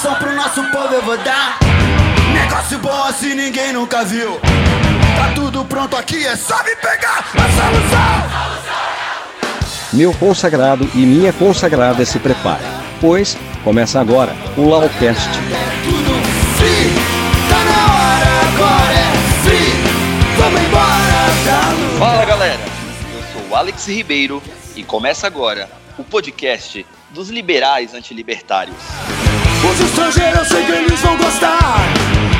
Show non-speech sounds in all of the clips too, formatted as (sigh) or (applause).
Informação pro nosso povo eu vou dar. Negócio bom assim ninguém nunca viu. Tá tudo pronto aqui, é só me pegar a solução. Meu consagrado e minha consagrada se preparem, pois começa agora o Laucast. É tudo free, tá na hora, agora é free. Vamos embora lua. Fala galera, eu sou o Alex Ribeiro e começa agora o podcast dos liberais antilibertários. Os estrangeiros eu sei que eles vão gostar.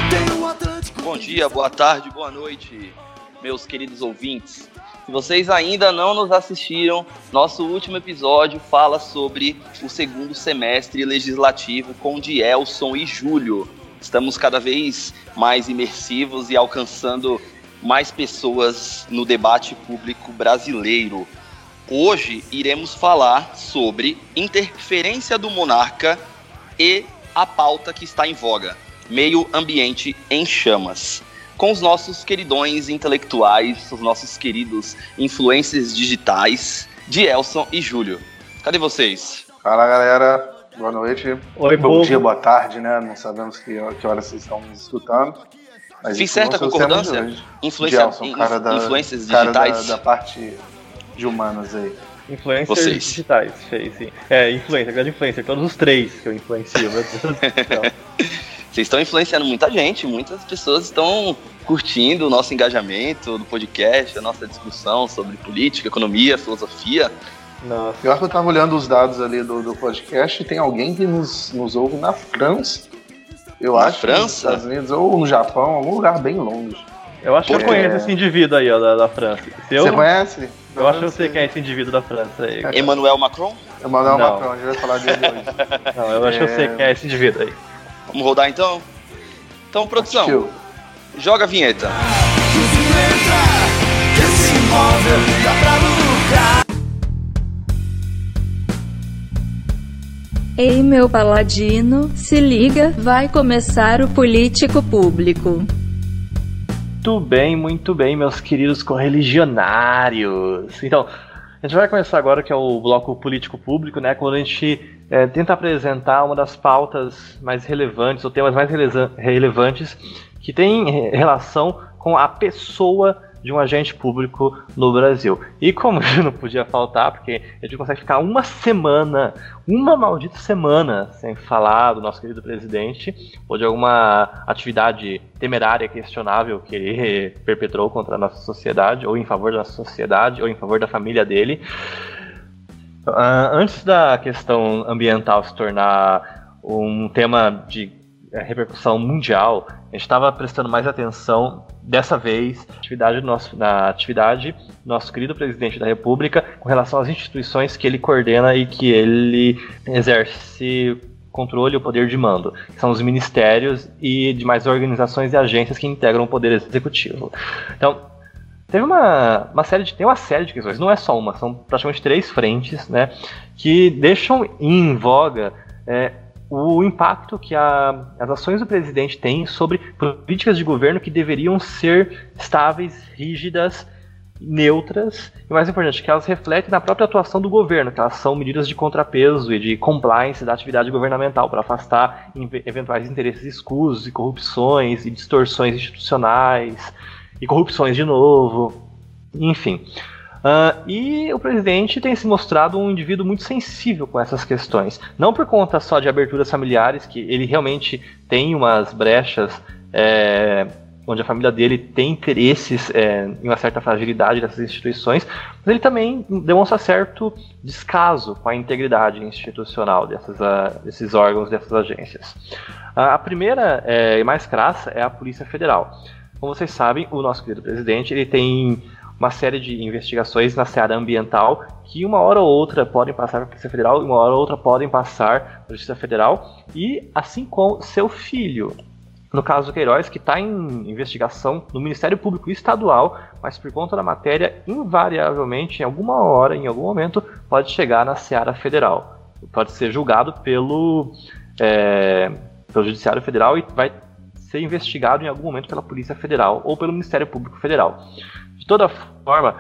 Tem o Atlântico. Bom dia, boa tarde, boa noite, meus queridos ouvintes. Se vocês ainda não nos assistiram, nosso último episódio fala sobre o segundo semestre legislativo com Dielson e Júlio. Estamos cada vez mais imersivos e alcançando mais pessoas no debate público brasileiro. Hoje iremos falar sobre interferência do monarca e a pauta que está em voga, meio ambiente em chamas. Com os nossos queridões intelectuais, os nossos queridos influencers digitais, Dielson e Júlio. Cadê vocês? Fala galera, boa noite. Oi, Bom povo. dia, boa tarde, né? Não sabemos que, que horas vocês estão nos escutando. Mas Fiz certa de concordância? Influência, cara da, influências cara da, digitais? da parte de humanas aí. Influencers Vocês. digitais, fez, sim. É, influencer, grande influencer, todos os três que eu influencio, meu Deus do céu. (laughs) Vocês estão influenciando muita gente, muitas pessoas estão curtindo o nosso engajamento do podcast, a nossa discussão sobre política, economia, filosofia. Nossa, Pior que eu tava olhando os dados ali do, do podcast e tem alguém que nos, nos ouve na França. Eu Na acho. França? Nos Estados Unidos, ou no Japão, algum lugar bem longe. eu acho que eu Porque- conheço esse indivíduo aí, ó, da, da França. Se eu, Você conhece? Eu acho que eu sei quem é esse indivíduo da França aí. Emmanuel Macron? Emanuel Não. Macron, a gente vai falar dele hoje. (laughs) Não, eu acho que eu sei quem é esse indivíduo aí. Vamos rodar então? Então, produção, joga a vinheta. Ei, meu paladino, se liga, vai começar o Político Público. Muito bem, muito bem, meus queridos correligionários. Então, a gente vai começar agora que é o bloco político público, né? Quando a gente é, tenta apresentar uma das pautas mais relevantes, ou temas mais relevantes que tem re- relação com a pessoa de um agente público no Brasil. E como (laughs) não podia faltar, porque a gente consegue ficar uma semana, uma maldita semana sem falar do nosso querido presidente, ou de alguma atividade temerária, questionável que ele (laughs) perpetrou contra a nossa sociedade, ou em favor da nossa sociedade, ou em favor da família dele. Ah, antes da questão ambiental se tornar um tema de eh, repercussão mundial, a gente estava prestando mais atenção dessa vez na atividade do nosso, na atividade nosso querido presidente da República com relação às instituições que ele coordena e que ele exerce controle o poder de mando, que são os ministérios e demais organizações e agências que integram o poder executivo. Então, teve uma, uma série de tem uma série de questões, não é só uma, são praticamente três frentes, né, que deixam em voga é, o impacto que a- as ações do presidente têm sobre políticas de governo que deveriam ser estáveis, rígidas, neutras e mais importante, que elas refletem na própria atuação do governo, que elas são medidas de contrapeso e de compliance da atividade governamental para afastar eventuais interesses escusos e corrupções e distorções institucionais e corrupções de novo, enfim. Ah, e o presidente tem se mostrado um indivíduo muito sensível com essas questões. Não por conta só de aberturas familiares, que ele realmente tem umas brechas é, onde a família dele tem interesses é, em uma certa fragilidade dessas instituições, mas ele também demonstra certo descaso com a integridade institucional dessas, ah, desses órgãos, dessas agências. Ah, a primeira é, e mais crassa é a Polícia Federal. Como vocês sabem, o nosso querido presidente ele tem uma série de investigações na seara ambiental que uma hora ou outra podem passar para a Polícia Federal e uma hora ou outra podem passar para a Justiça Federal e assim como seu filho. No caso do Queiroz, que está em investigação no Ministério Público Estadual, mas por conta da matéria, invariavelmente, em alguma hora, em algum momento, pode chegar na Seara Federal. Pode ser julgado pelo, é, pelo Judiciário Federal e vai ser investigado em algum momento pela Polícia Federal ou pelo Ministério Público Federal. Toda forma,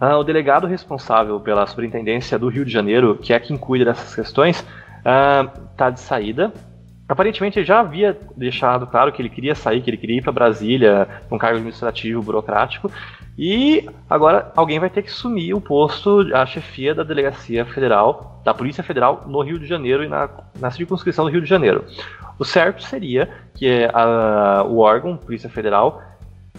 ah, o delegado responsável pela Superintendência do Rio de Janeiro, que é quem cuida dessas questões, está de saída. aparentemente ele já havia deixado claro que ele queria sair, que ele queria ir para Brasília, um cargo administrativo, burocrático, e agora alguém vai ter que assumir o posto, a chefia da Delegacia Federal, da Polícia Federal no Rio de Janeiro e na, na circunscrição do Rio de Janeiro. O certo seria que a, o órgão, Polícia Federal,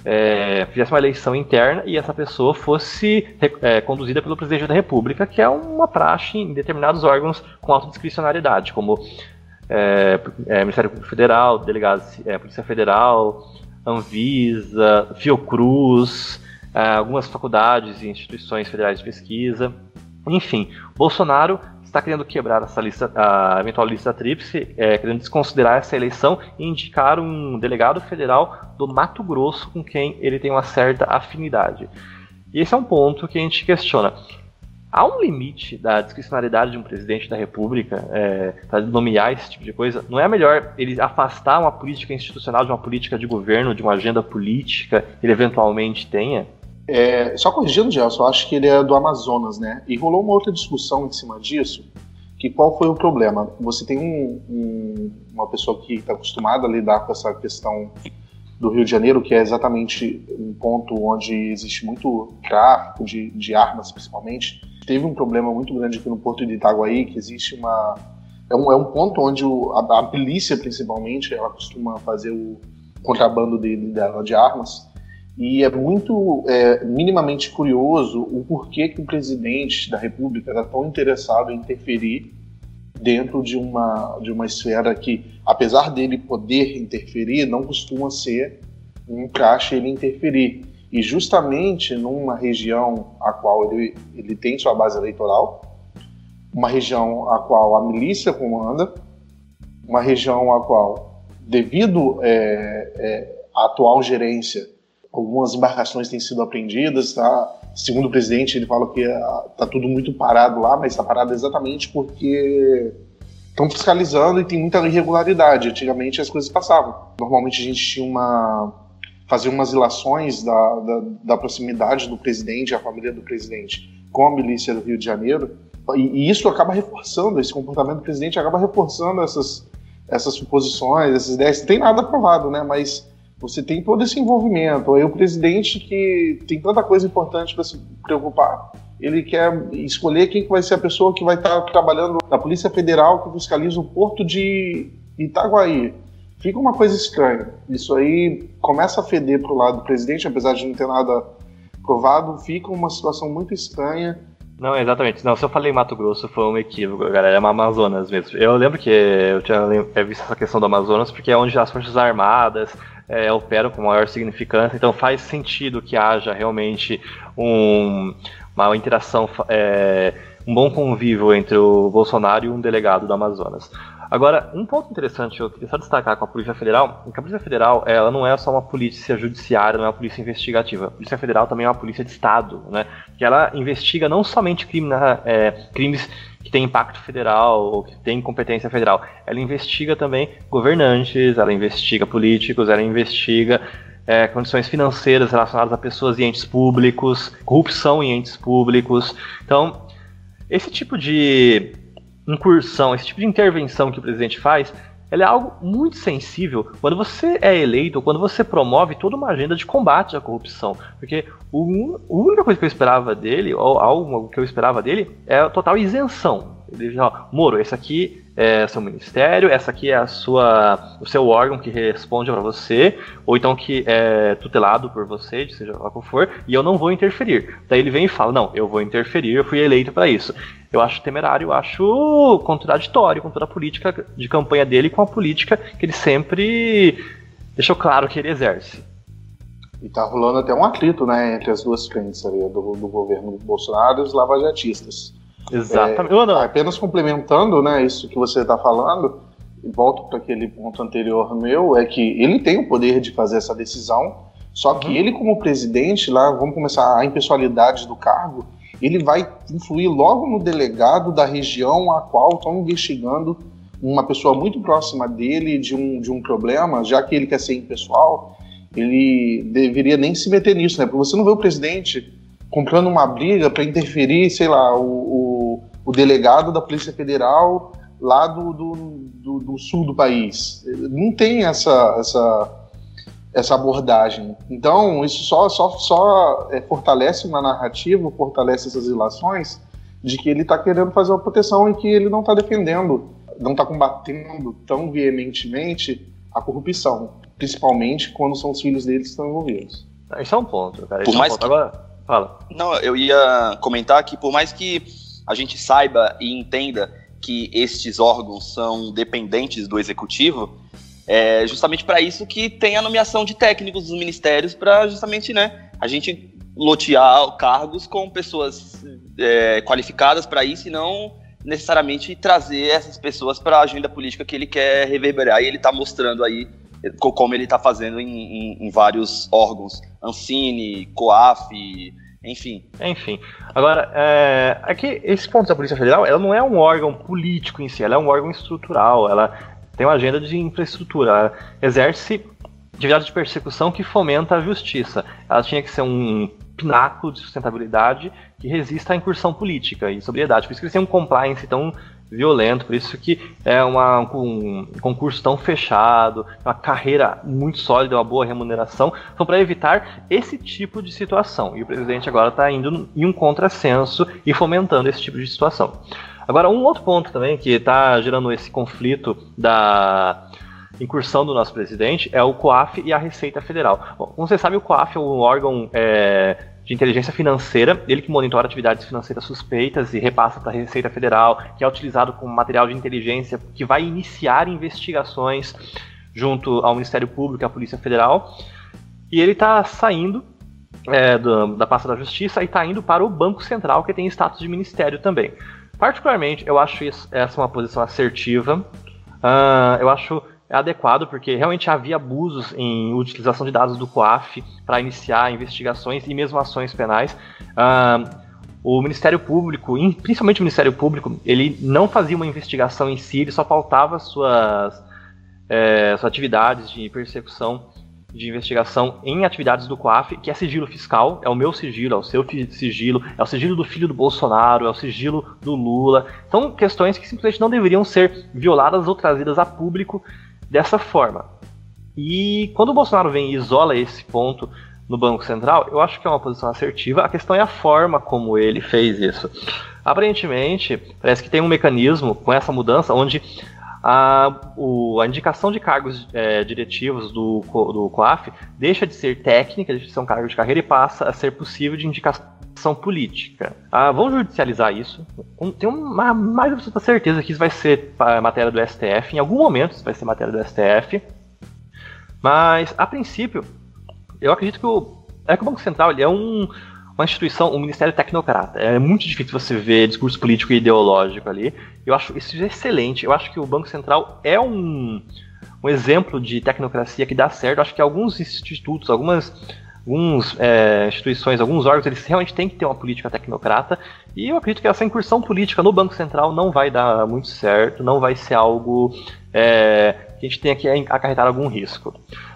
é, fizesse uma eleição interna e essa pessoa fosse é, conduzida pelo presidente da República, que é uma praxe em determinados órgãos com autodiscricionariedade, como é, é, Ministério Público Federal, Delegados, é, Polícia Federal, Anvisa, Fiocruz, é, algumas faculdades e instituições federais de pesquisa. Enfim, Bolsonaro está querendo quebrar essa lista, a eventual lista tríplice, é, querendo desconsiderar essa eleição e indicar um delegado federal do Mato Grosso com quem ele tem uma certa afinidade. E esse é um ponto que a gente questiona. Há um limite da discricionalidade de um presidente da República é, para nomear esse tipo de coisa? Não é melhor ele afastar uma política institucional de uma política de governo, de uma agenda política que ele eventualmente tenha? É, só corrigindo, Gelson, eu acho que ele é do Amazonas, né? E rolou uma outra discussão em cima disso, que qual foi o problema? Você tem um, um, uma pessoa que está acostumada a lidar com essa questão do Rio de Janeiro, que é exatamente um ponto onde existe muito tráfico de, de armas, principalmente. Teve um problema muito grande aqui no Porto de Itaguaí, que existe uma... É um, é um ponto onde o, a, a polícia, principalmente, ela costuma fazer o contrabando de, de, de armas, e é muito é, minimamente curioso o porquê que o presidente da República está tão interessado em interferir dentro de uma, de uma esfera que, apesar dele poder interferir, não costuma ser um caixa ele interferir. E justamente numa região a qual ele, ele tem sua base eleitoral, uma região a qual a milícia comanda, uma região a qual, devido é, é, à atual gerência, algumas embarcações têm sido apreendidas, tá? Segundo o presidente, ele fala que está ah, tudo muito parado lá, mas está parado exatamente porque estão fiscalizando e tem muita irregularidade. Antigamente as coisas passavam. Normalmente a gente tinha uma fazia umas ilações da, da, da proximidade do presidente, a família do presidente, com a milícia do Rio de Janeiro, e, e isso acaba reforçando esse comportamento do presidente, acaba reforçando essas essas suposições, essas ideias. Tem nada provado, né? Mas você tem todo esse envolvimento. Aí o presidente que tem tanta coisa importante para se preocupar, ele quer escolher quem vai ser a pessoa que vai estar trabalhando na Polícia Federal que fiscaliza o porto de Itaguaí. Fica uma coisa estranha. Isso aí começa a feder para o lado do presidente, apesar de não ter nada provado, fica uma situação muito estranha. Não, exatamente. Não, se eu falei Mato Grosso foi um equívoco, galera. É Amazonas mesmo. Eu lembro que eu tinha visto essa questão do Amazonas porque é onde as Forças Armadas, é, operam com maior significância, então faz sentido que haja realmente um, uma interação, é, um bom convívio entre o Bolsonaro e um delegado do Amazonas. Agora, um ponto interessante eu queria só destacar com a Polícia Federal, é que a Polícia Federal ela não é só uma polícia judiciária, não é uma polícia investigativa. A Polícia Federal também é uma polícia de Estado, né? Que ela investiga não somente crime, é, crimes que tem impacto federal ou que tem competência federal. Ela investiga também governantes, ela investiga políticos, ela investiga é, condições financeiras relacionadas a pessoas e entes públicos, corrupção em entes públicos. Então, esse tipo de incursão, esse tipo de intervenção que o presidente faz, ela é algo muito sensível quando você é eleito, quando você promove toda uma agenda de combate à corrupção. Porque o, a única coisa que eu esperava dele, ou algo que eu esperava dele, é a total isenção. Ele já, Moro, esse aqui é seu ministério, essa aqui é a sua, o seu órgão que responde para você, ou então que é tutelado por você, seja lá qual for, e eu não vou interferir. Daí ele vem e fala: Não, eu vou interferir, eu fui eleito para isso eu acho temerário, eu acho contraditório com toda a política de campanha dele com a política que ele sempre deixou claro que ele exerce. E tá rolando até um atrito, né, entre as duas frentes ali, do, do governo Bolsonaro e os lavajatistas. Exatamente. É, apenas complementando, né, isso que você está falando, e volto para aquele ponto anterior meu, é que ele tem o poder de fazer essa decisão, só que uhum. ele como presidente, lá, vamos começar a impessoalidade do cargo, ele vai influir logo no delegado da região a qual estão investigando uma pessoa muito próxima dele de um, de um problema, já que ele quer ser impessoal, ele deveria nem se meter nisso, né? Porque você não vê o presidente comprando uma briga para interferir, sei lá, o, o, o, delegado da Polícia Federal lá do, do, do, do, sul do país. Não tem essa, essa, essa abordagem. Então, isso só, só, só é, fortalece uma narrativa, fortalece essas relações de que ele está querendo fazer uma proteção e que ele não está defendendo, não está combatendo tão veementemente a corrupção, principalmente quando são os filhos dele que estão envolvidos. Isso é um ponto, cara. Por é um mais ponto. que... Agora, fala. Não, eu ia comentar que por mais que a gente saiba e entenda que estes órgãos são dependentes do executivo, é justamente para isso que tem a nomeação de técnicos dos ministérios para justamente, né, a gente lotear cargos com pessoas é, qualificadas para isso e não necessariamente trazer essas pessoas para a agenda política que ele quer reverberar. E ele está mostrando aí como ele está fazendo em, em, em, vários órgãos, Ancine, COAF, enfim. Enfim. Agora, é, aqui, esse ponto da Polícia Federal, ela não é um órgão político em si, ela é um órgão estrutural, ela tem uma agenda de infraestrutura, ela exerce atividade de persecução que fomenta a justiça. Ela tinha que ser um pináculo de sustentabilidade que resista à incursão política e sobriedade. Por isso que eles têm um compliance tão violento, por isso que é uma, um concurso tão fechado, uma carreira muito sólida, uma boa remuneração, são para evitar esse tipo de situação. E o presidente agora está indo em um contrassenso e fomentando esse tipo de situação. Agora, um outro ponto também que está gerando esse conflito da incursão do nosso presidente é o COAF e a Receita Federal. Bom, como você sabe, o COAF é um órgão é, de inteligência financeira, ele que monitora atividades financeiras suspeitas e repassa para a Receita Federal, que é utilizado como material de inteligência que vai iniciar investigações junto ao Ministério Público e à Polícia Federal. E ele está saindo é, do, da pasta da Justiça e está indo para o Banco Central, que tem status de ministério também. Particularmente, eu acho isso, essa uma posição assertiva. Uh, eu acho adequado, porque realmente havia abusos em utilização de dados do COAF para iniciar investigações e mesmo ações penais. O Ministério Público, principalmente o Ministério Público, ele não fazia uma investigação em si, ele só pautava suas, é, suas atividades de persecução de investigação em atividades do COAF, que é sigilo fiscal, é o meu sigilo, é o seu sigilo, é o sigilo do filho do Bolsonaro, é o sigilo do Lula. São questões que simplesmente não deveriam ser violadas ou trazidas a público dessa forma. E quando o Bolsonaro vem e isola esse ponto no Banco Central, eu acho que é uma posição assertiva. A questão é a forma como ele fez isso. Aparentemente, parece que tem um mecanismo com essa mudança onde a, o, a indicação de cargos é, diretivos do, do COAF deixa de ser técnica, deixa de ser um cargo de carreira e passa a ser possível de indicação política. Ah, vamos judicializar isso. Um, tenho uma, mais absoluta certeza que isso vai ser matéria do STF. Em algum momento isso vai ser matéria do STF. Mas, a princípio, eu acredito que o, é que o Banco Central ele é um, uma instituição, um ministério tecnocrata. É muito difícil você ver discurso político e ideológico ali. Eu acho isso excelente. Eu acho que o Banco Central é um, um exemplo de tecnocracia que dá certo. Eu acho que alguns institutos, algumas algumas é, instituições, alguns órgãos, eles realmente têm que ter uma política tecnocrata. E eu acredito que essa incursão política no Banco Central não vai dar muito certo, não vai ser algo é, que a gente tenha que acarretar algum risco.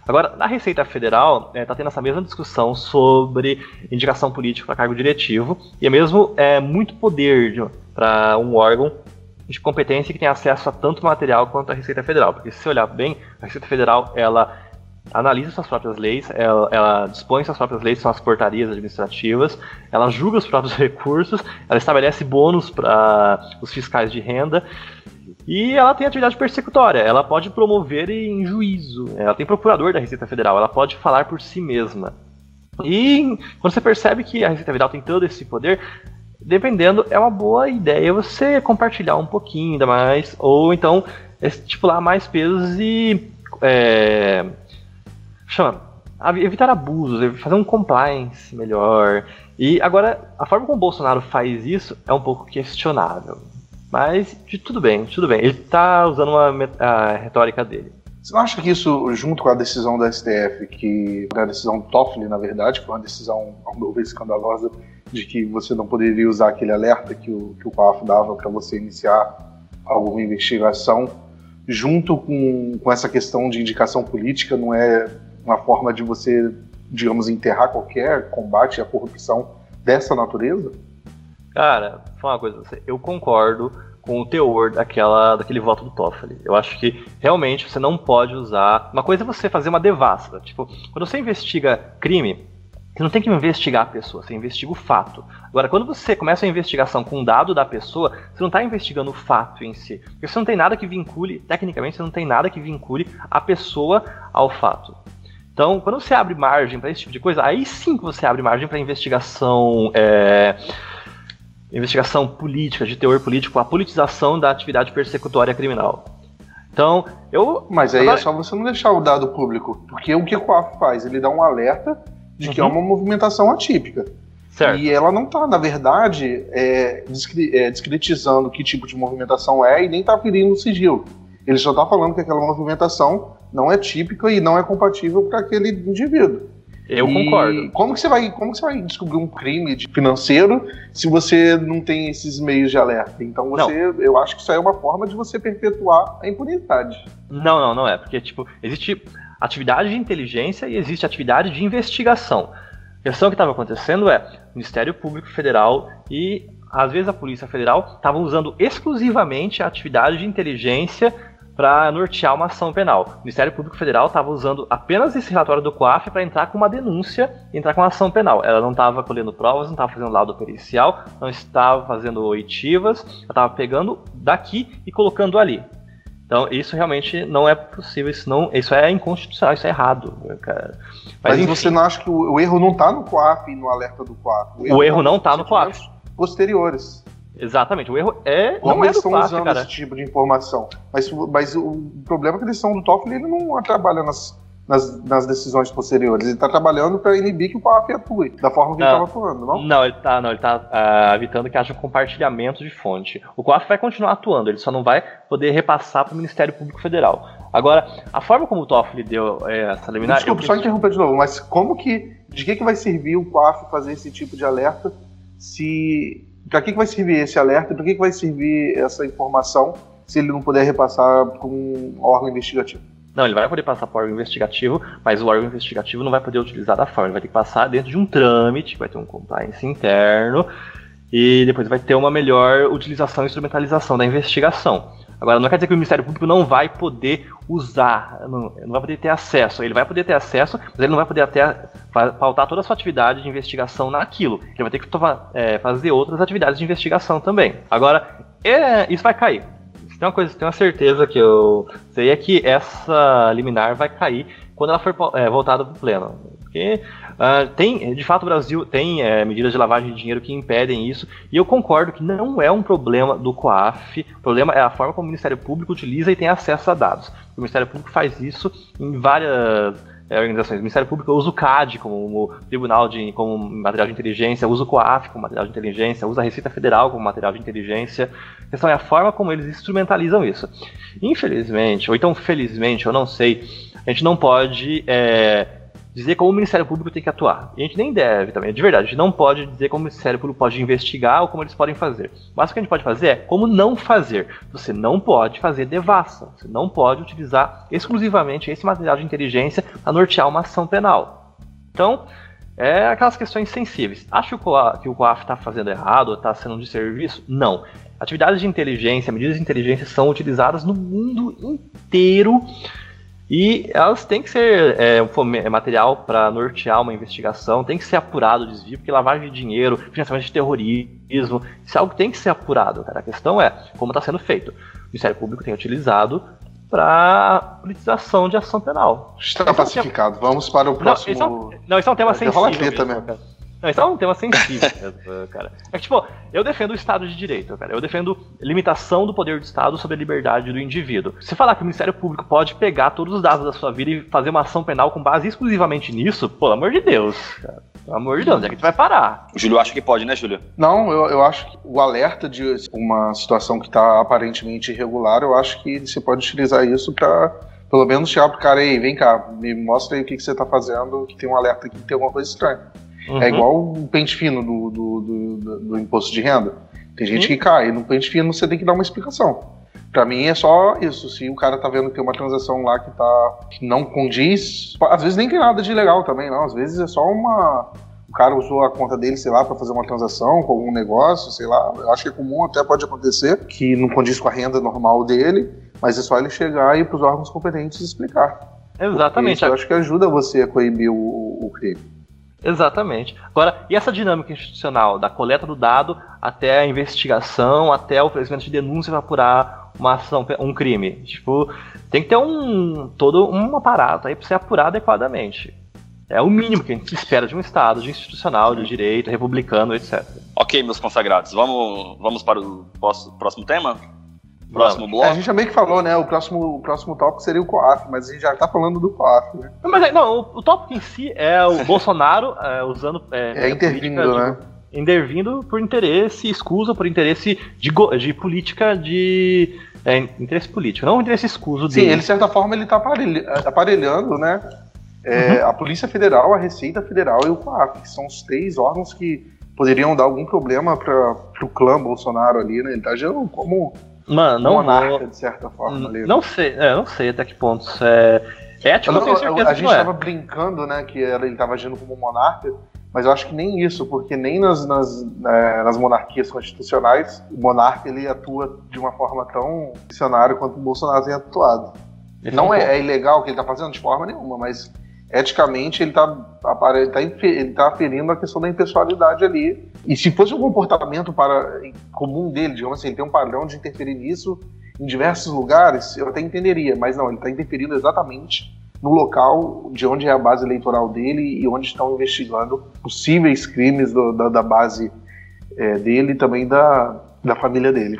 Agora, na Receita Federal, está é, tá tendo essa mesma discussão sobre indicação política para cargo diretivo, e é mesmo é, muito poder para um órgão de competência que tem acesso a tanto material quanto a Receita Federal. Porque se olhar bem, a Receita Federal ela analisa suas próprias leis, ela, ela, dispõe suas próprias leis, são as portarias administrativas, ela julga os próprios (laughs) recursos, ela estabelece bônus para os fiscais de renda e ela tem atividade persecutória, ela pode promover em juízo, ela tem procurador da Receita Federal, ela pode falar por si mesma. E quando você percebe que a Receita Federal tem todo esse poder, dependendo, é uma boa ideia você compartilhar um pouquinho ainda mais, ou então estipular mais pesos e é, chama, evitar abusos, fazer um compliance melhor. E agora, a forma como o Bolsonaro faz isso é um pouco questionável. Mas tudo bem, tudo bem. Ele está usando uma, a retórica dele. Você não acha que isso, junto com a decisão da STF, que a decisão Toffoli, na verdade, que foi uma decisão, ao meu ver, escandalosa, de que você não poderia usar aquele alerta que o, que o COAF dava para você iniciar alguma investigação, junto com, com essa questão de indicação política, não é uma forma de você, digamos, enterrar qualquer combate à corrupção dessa natureza? Cara, fala uma coisa, eu concordo com o teor daquela, daquele voto do Toffoli. Eu acho que realmente você não pode usar. Uma coisa é você fazer uma devassa. Tipo, quando você investiga crime, você não tem que investigar a pessoa, você investiga o fato. Agora, quando você começa a investigação com um dado da pessoa, você não está investigando o fato em si. Porque você não tem nada que vincule, tecnicamente, você não tem nada que vincule a pessoa ao fato. Então, quando você abre margem para esse tipo de coisa, aí sim que você abre margem para investigação. É, investigação política, de teor político, a politização da atividade persecutória criminal. Então, eu. Mas aí é só você não deixar o dado público. Porque o que o COAF faz? Ele dá um alerta de uhum. que é uma movimentação atípica. Certo. E ela não está, na verdade, é, é, discretizando que tipo de movimentação é e nem está ferindo o sigilo. Ele só está falando que aquela movimentação não é típica e não é compatível para aquele indivíduo. Eu e concordo. Como que você vai, como que você vai descobrir um crime financeiro se você não tem esses meios de alerta? Então você, não. eu acho que isso é uma forma de você perpetuar a impunidade. Não, não, não é, porque tipo, existe atividade de inteligência e existe atividade de investigação. A questão que estava acontecendo é, o Ministério Público Federal e às vezes a Polícia Federal estavam usando exclusivamente a atividade de inteligência para nortear uma ação penal. O Ministério Público Federal estava usando apenas esse relatório do COAF para entrar com uma denúncia e entrar com uma ação penal. Ela não estava colhendo provas, não estava fazendo laudo pericial, não estava fazendo oitivas, ela estava pegando daqui e colocando ali. Então, isso realmente não é possível, isso, não, isso é inconstitucional, isso é errado, cara. Mas, Mas você não acha que o, o erro não está no COAF e no alerta do COAF? O erro, o erro não está no COAF. Posteriores. Exatamente, o erro é. Como não é eles estão usando cara. esse tipo de informação? Mas, mas o problema é que eles são do Toffoli ele não trabalha nas, nas, nas decisões posteriores. Ele está trabalhando para inibir que o COAF atue, da forma que não, ele estava atuando, não? Não, ele está não, ele tá, uh, evitando que haja um compartilhamento de fonte. O COAF vai continuar atuando, ele só não vai poder repassar para o Ministério Público Federal. Agora, a forma como o Toffoli deu é, essa liminar. Desculpa, só interromper de novo, mas como que. De que, que vai servir o COAF fazer esse tipo de alerta se para que, que vai servir esse alerta? Para que, que vai servir essa informação se ele não puder repassar para um órgão investigativo? Não, ele vai poder passar para o órgão investigativo, mas o órgão investigativo não vai poder utilizar da forma. Ele vai ter que passar dentro de um trâmite, vai ter um compliance interno, e depois vai ter uma melhor utilização e instrumentalização da investigação. Agora, não quer dizer que o Ministério Público não vai poder usar, não, não, vai poder ter acesso. Ele vai poder ter acesso, mas ele não vai poder até pautar toda a sua atividade de investigação naquilo. Ele vai ter que é, fazer outras atividades de investigação também. Agora, é, isso vai cair. Tem uma coisa, tem uma certeza que eu sei é que essa liminar vai cair quando ela for é, voltada para o pleno. Porque uh, tem, de fato, o Brasil tem é, medidas de lavagem de dinheiro que impedem isso, e eu concordo que não é um problema do COAF, o problema é a forma como o Ministério Público utiliza e tem acesso a dados. O Ministério Público faz isso em várias é, organizações. O Ministério Público usa o CAD como tribunal de como material de inteligência, usa o COAF como material de inteligência, usa a Receita Federal como material de inteligência. A questão é a forma como eles instrumentalizam isso. Infelizmente, ou então felizmente, eu não sei, a gente não pode é, dizer como o Ministério Público tem que atuar. E a gente nem deve também, de verdade, a gente não pode dizer como o Ministério Público pode investigar ou como eles podem fazer. Mas o que a gente pode fazer é como não fazer. Você não pode fazer devassa, você não pode utilizar exclusivamente esse material de inteligência para nortear uma ação penal. Então, é aquelas questões sensíveis. Acho que o COAF está fazendo errado ou está sendo um desserviço? Não. Atividades de inteligência, medidas de inteligência são utilizadas no mundo inteiro e elas têm que ser é, um é material para nortear uma investigação, tem que ser apurado o desvio, porque lavagem de dinheiro, financiamento de terrorismo, isso é algo que tem que ser apurado, cara. A questão é como está sendo feito. O Ministério Público tem utilizado para politização de ação penal. Está pacificado. Vamos para o próximo. Não, isso é um, não, isso é um tema sensível. Mesmo, mesmo. Não, isso é um tema sensível, (laughs) cara. É que, tipo, eu defendo o Estado de Direito, cara. Eu defendo limitação do poder do Estado sobre a liberdade do indivíduo. Se falar que o Ministério Público pode pegar todos os dados da sua vida e fazer uma ação penal com base exclusivamente nisso, pelo amor de Deus, cara. Pelo amor de Deus, onde é que tu vai parar? O Júlio acha que pode, né, Júlio? Não, eu, eu acho que o alerta de uma situação que está aparentemente irregular, eu acho que você pode utilizar isso para pelo menos chegar pro cara aí, vem cá, me mostra aí o que, que você está fazendo, que tem um alerta aqui que tem alguma coisa estranha. É uhum. É igual o pente fino do, do, do, do, imposto de renda. Tem gente uhum. que cai. No pente fino você tem que dar uma explicação. Para mim é só isso. Se o cara tá vendo que tem uma transação lá que, tá, que não condiz, às vezes nem tem nada de legal também, não. Às vezes é só uma, o cara usou a conta dele, sei lá, para fazer uma transação com algum negócio, sei lá. Eu acho que é comum, até pode acontecer, que não condiz com a renda normal dele, mas é só ele chegar e ir para os órgãos competentes explicar. Exatamente. Isso eu acho que ajuda você a coibir o, o crime. Exatamente. Agora, e essa dinâmica institucional, da coleta do dado até a investigação, até o oferecimento de denúncia para apurar uma ação, um crime? Tipo, tem que ter um todo um aparato aí para ser apurado adequadamente. É o mínimo que a gente espera de um Estado, de institucional, de direito, republicano, etc. Ok, meus consagrados, vamos, vamos para o próximo tema? Próximo bloco? É, a gente já meio que falou, né? O próximo, o próximo tópico seria o COAF, mas a gente já tá falando do COAF, né? Não, mas não, o, o tópico em si é o (laughs) Bolsonaro é, usando. É, é intervindo, né? De, intervindo por interesse, escusa por interesse de, de política de. É, interesse político, não interesse escuso dele. Sim, ele, de certa forma, ele tá aparelhando, né? É, uhum. A Polícia Federal, a Receita Federal e o COAF, que são os três órgãos que poderiam dar algum problema para o clã Bolsonaro ali, né? Ele tá agindo como Mano, não monarca, vou... de certa forma. Ali, não sei, é, não sei até que ponto isso é ético. Não, não, a gente estava é. brincando, né, que ele estava agindo como monarca, mas eu acho que nem isso, porque nem nas, nas, é, nas monarquias constitucionais o monarca ele atua de uma forma tão missionária quanto o Bolsonaro tem atuado. Esse não é, é, ilegal o que ele está fazendo de forma nenhuma, mas eticamente ele está ele tá, ele tá aferindo a questão da impessoalidade ali. E se fosse um comportamento para, comum dele, digamos assim, ele tem um padrão de interferir nisso em diversos lugares, eu até entenderia, mas não, ele está interferindo exatamente no local de onde é a base eleitoral dele e onde estão investigando possíveis crimes do, da, da, base é, dele e também da, da família dele.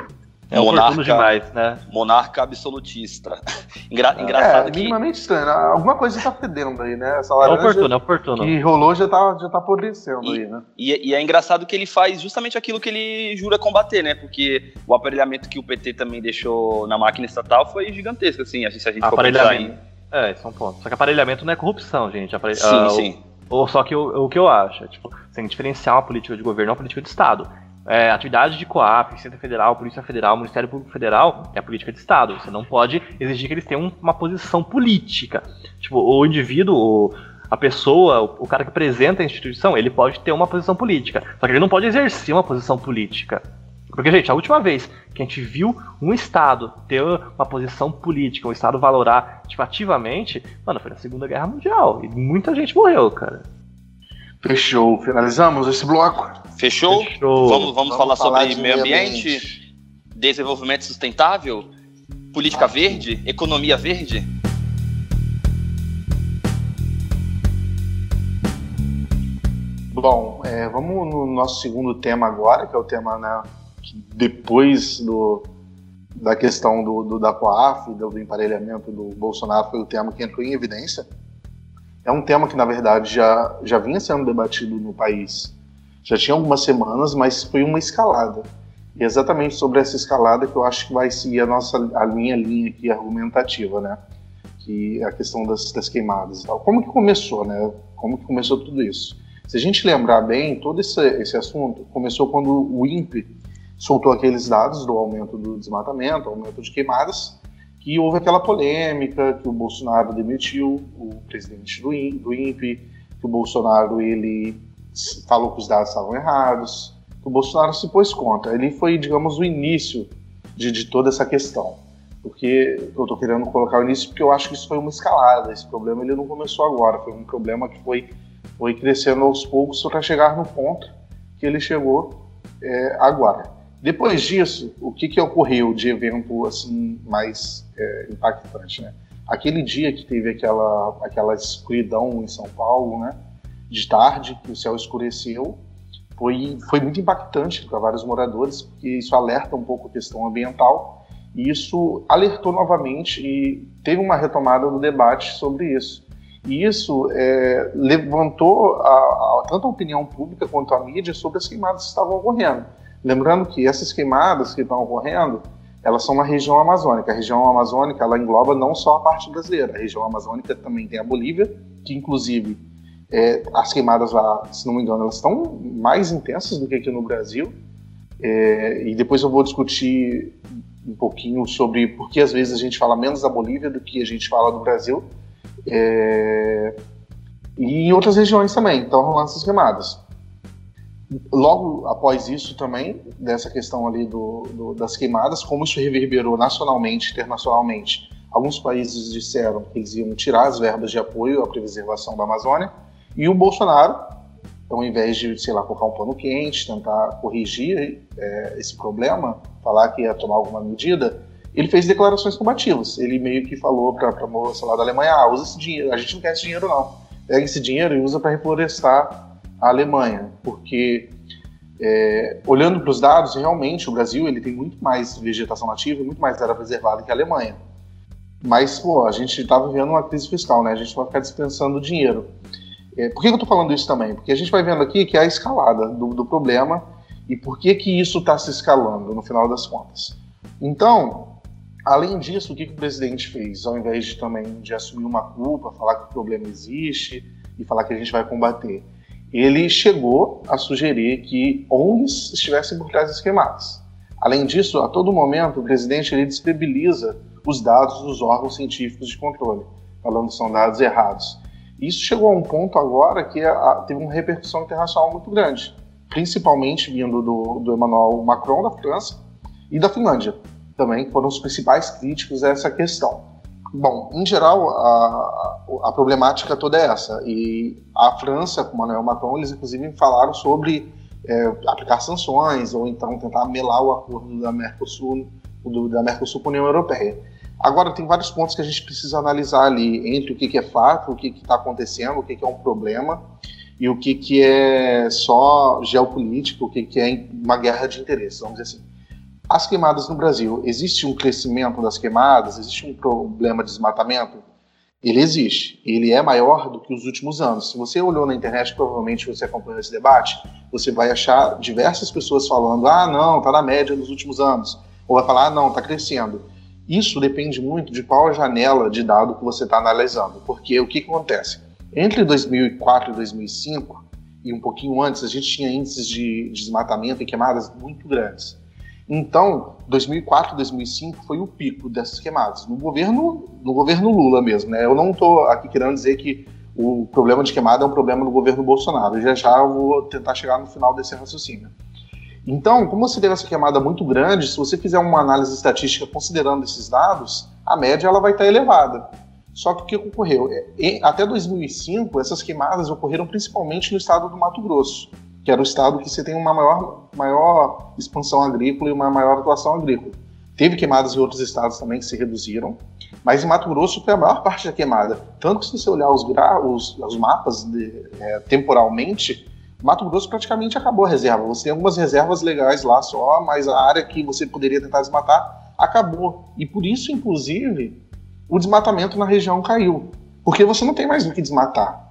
É monarca, demais, né? Monarca absolutista. (laughs) Engra, é, engraçado é, que. minimamente estranho. Alguma coisa está fedendo aí, né? Essa laranja é oportuno, é oportuno. que rolou já tá, já tá apodrecendo aí, né? E, e, é engraçado que ele faz justamente aquilo que ele jura combater, né? Porque o aparelhamento que o PT também deixou na máquina estatal foi gigantesco, assim, se a gente for pensar em... É, isso é um ponto. Só que aparelhamento não é corrupção, gente. Sim, uh, sim. Ou só que o, o que eu acho, é, tipo, você tem que diferenciar uma política de governo e uma política de Estado é, atividade de COAP, Centro Federal, Polícia Federal, Ministério Público Federal é política de Estado. Você não pode exigir que eles tenham uma posição política. Tipo, o indivíduo, a pessoa, o cara que apresenta a instituição, ele pode ter uma posição política. Só que ele não pode exercer uma posição política. Porque, gente, a última vez que a gente viu um Estado ter uma posição política, um Estado valorar tipo, ativamente, mano, foi na Segunda Guerra Mundial. E muita gente morreu, cara. Fechou. Finalizamos esse bloco? Fechou? Fechou. Vamos, vamos, vamos falar, falar sobre meio ambiente, ambiente, desenvolvimento sustentável, política ah, verde, economia verde? Bom, é, vamos no nosso segundo tema agora, que é o tema né, que depois do, da questão do, do da COAF, do, do emparelhamento do Bolsonaro, foi o tema que entrou em evidência é um tema que, na verdade, já, já vinha sendo debatido no país. Já tinha algumas semanas, mas foi uma escalada. E é exatamente sobre essa escalada que eu acho que vai seguir a nossa a minha linha aqui argumentativa, né? Que é a questão das, das queimadas e tal. Como que começou, né? Como que começou tudo isso? Se a gente lembrar bem, todo esse, esse assunto começou quando o INPE soltou aqueles dados do aumento do desmatamento, aumento de queimadas, que houve aquela polêmica que o Bolsonaro demitiu o presidente do, INPE, que o Bolsonaro ele falou que os dados estavam errados, que o Bolsonaro se pôs contra. Ele foi, digamos, o início de, de toda essa questão. Porque eu estou querendo colocar o início porque eu acho que isso foi uma escalada. Esse problema ele não começou agora, foi um problema que foi, foi crescendo aos poucos para chegar no ponto que ele chegou é, agora. Depois disso, o que, que ocorreu de evento assim mais é, impactante, né? Aquele dia que teve aquela, aquela escuridão em São Paulo, né? De tarde, que o céu escureceu, foi, foi muito impactante para vários moradores, porque isso alerta um pouco a questão ambiental, e isso alertou novamente e teve uma retomada do debate sobre isso. E isso é, levantou a, a, tanto a opinião pública quanto a mídia sobre as queimadas que estavam ocorrendo. Lembrando que essas queimadas que estão ocorrendo, elas são na região amazônica. A região amazônica ela engloba não só a parte brasileira, a região amazônica também tem a Bolívia, que inclusive é, as queimadas lá, se não me engano, elas estão mais intensas do que aqui no Brasil. É, e depois eu vou discutir um pouquinho sobre por que às vezes a gente fala menos da Bolívia do que a gente fala do Brasil. É, e em outras regiões também estão rolando essas queimadas. Logo após isso também, dessa questão ali do, do, das queimadas, como isso reverberou nacionalmente, internacionalmente, alguns países disseram que eles iam tirar as verbas de apoio à preservação da Amazônia, e o Bolsonaro, ao invés de, sei lá, colocar um pano quente, tentar corrigir é, esse problema, falar que ia tomar alguma medida, ele fez declarações combativas. Ele meio que falou para a moça lá da Alemanha: ah, usa esse dinheiro, a gente não quer esse dinheiro não. Pega esse dinheiro e usa para reflorestar a Alemanha, porque é, olhando para os dados, realmente o Brasil ele tem muito mais vegetação nativa, muito mais área preservada que a Alemanha. Mas, pô, a gente está vivendo uma crise fiscal, né? A gente vai ficar dispensando dinheiro. É, por que eu estou falando isso também? Porque a gente vai vendo aqui que é a escalada do, do problema e por que, que isso está se escalando no final das contas. Então, além disso, o que, que o presidente fez? Ao invés de também de assumir uma culpa, falar que o problema existe e falar que a gente vai combater, ele chegou a sugerir que ONGs estivessem por trás das queimadas. Além disso, a todo momento, o presidente ele disponibiliza os dados dos órgãos científicos de controle, falando que são dados errados. Isso chegou a um ponto agora que teve uma repercussão internacional muito grande, principalmente vindo do, do Emmanuel Macron da França e da Finlândia, também que foram os principais críticos a essa questão. Bom, em geral, a, a, problemática toda é essa. E a França, com Emmanuel Macron, eles inclusive falaram sobre é, aplicar sanções ou então tentar melar o acordo da Mercosul, do, da Mercosul com a União Europeia. Agora, tem vários pontos que a gente precisa analisar ali entre o que, que é fato, o que está acontecendo, o que, que é um problema e o que, que é só geopolítico, o que, que é uma guerra de interesses, vamos dizer assim. As queimadas no Brasil, existe um crescimento das queimadas? Existe um problema de desmatamento? Ele existe. Ele é maior do que os últimos anos. Se você olhou na internet, provavelmente você acompanhou esse debate, você vai achar diversas pessoas falando: ah, não, está na média nos últimos anos. Ou vai falar: ah, não, está crescendo. Isso depende muito de qual janela de dado que você está analisando. Porque o que, acontece? Entre 2004 e 2005, e um pouquinho antes, a gente tinha índices de desmatamento e queimadas muito grandes. Então, 2004, 2005 foi o pico dessas queimadas no governo, no governo Lula mesmo, né? Eu não estou aqui querendo dizer que o problema de queimada é um problema no governo Bolsonaro. Já já eu vou tentar chegar no final desse raciocínio. Então, como você teve essa queimada muito grande, se você fizer uma análise estatística considerando esses dados, a média ela vai estar elevada. Só que o que ocorreu? É, até 2005, essas queimadas ocorreram principalmente no estado do Mato Grosso que era o estado que você tem uma maior, maior expansão agrícola e uma maior atuação agrícola. Teve queimadas em outros estados também que se reduziram, mas em Mato Grosso foi a maior parte da queimada. Tanto que se você olhar os, os, os mapas de, é, temporalmente, Mato Grosso praticamente acabou a reserva. Você tem algumas reservas legais lá só, mas a área que você poderia tentar desmatar acabou. E por isso, inclusive, o desmatamento na região caiu. Porque você não tem mais o que desmatar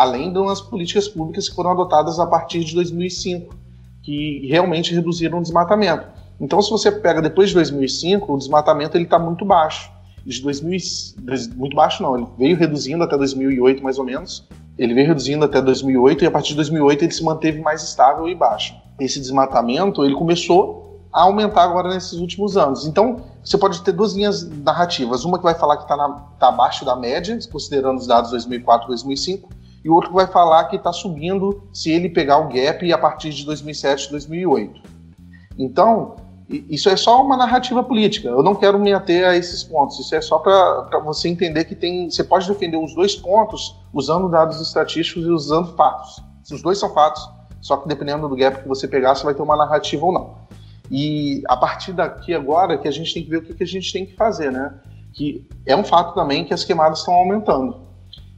além das políticas públicas que foram adotadas a partir de 2005, que realmente reduziram o desmatamento. Então, se você pega depois de 2005, o desmatamento ele está muito baixo. De 2000, muito baixo não, ele veio reduzindo até 2008 mais ou menos. Ele veio reduzindo até 2008 e a partir de 2008 ele se manteve mais estável e baixo. Esse desmatamento ele começou a aumentar agora nesses últimos anos. Então, você pode ter duas linhas narrativas. Uma que vai falar que está tá abaixo da média, considerando os dados 2004 e 2005, e o outro vai falar que está subindo se ele pegar o gap a partir de 2007, 2008. Então, isso é só uma narrativa política. Eu não quero me ater a esses pontos. Isso é só para você entender que tem, você pode defender os dois pontos usando dados estatísticos e usando fatos. Se os dois são fatos, só que dependendo do gap que você pegar, você vai ter uma narrativa ou não. E a partir daqui agora que a gente tem que ver o que, que a gente tem que fazer, né? Que é um fato também que as queimadas estão aumentando.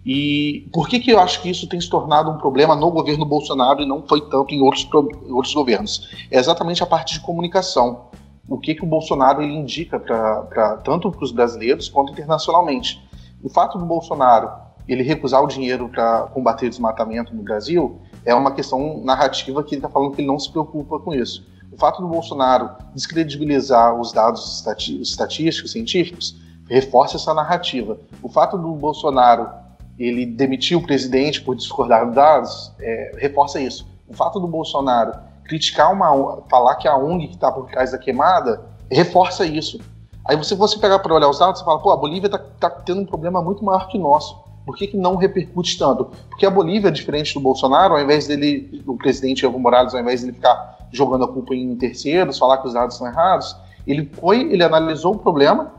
E por que, que eu acho que isso tem se tornado um problema no governo Bolsonaro e não foi tanto em outros, outros governos? É exatamente a parte de comunicação. O que, que o Bolsonaro ele indica pra, pra tanto para os brasileiros quanto internacionalmente. O fato do Bolsonaro ele recusar o dinheiro para combater o desmatamento no Brasil é uma questão narrativa que ele está falando que ele não se preocupa com isso. O fato do Bolsonaro descredibilizar os dados estatísticos, científicos, reforça essa narrativa. O fato do Bolsonaro ele demitiu o presidente por discordar dos dados, é, reforça isso. O fato do Bolsonaro criticar uma, falar que a ONG que está por trás da queimada, reforça isso. Aí você, você pegar para olhar os dados, você fala, pô, a Bolívia está tá tendo um problema muito maior que o nosso. por que, que não repercute tanto? Porque a Bolívia, diferente do Bolsonaro, ao invés dele, o presidente Evo Morales, ao invés dele ficar jogando a culpa em terceiros, falar que os dados são errados, ele foi, ele analisou o problema,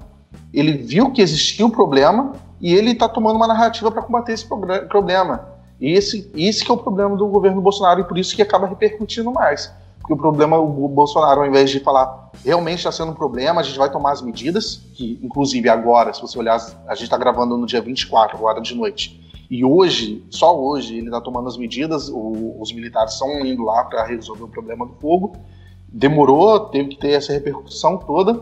ele viu que existia o problema e ele está tomando uma narrativa para combater esse problema. E esse, esse que é o problema do governo Bolsonaro e por isso que acaba repercutindo mais. Porque o problema, o Bolsonaro, ao invés de falar realmente está sendo um problema, a gente vai tomar as medidas, que inclusive agora, se você olhar, a gente está gravando no dia 24, agora de noite. E hoje, só hoje, ele está tomando as medidas, o, os militares estão indo lá para resolver o problema do fogo. Demorou, teve que ter essa repercussão toda,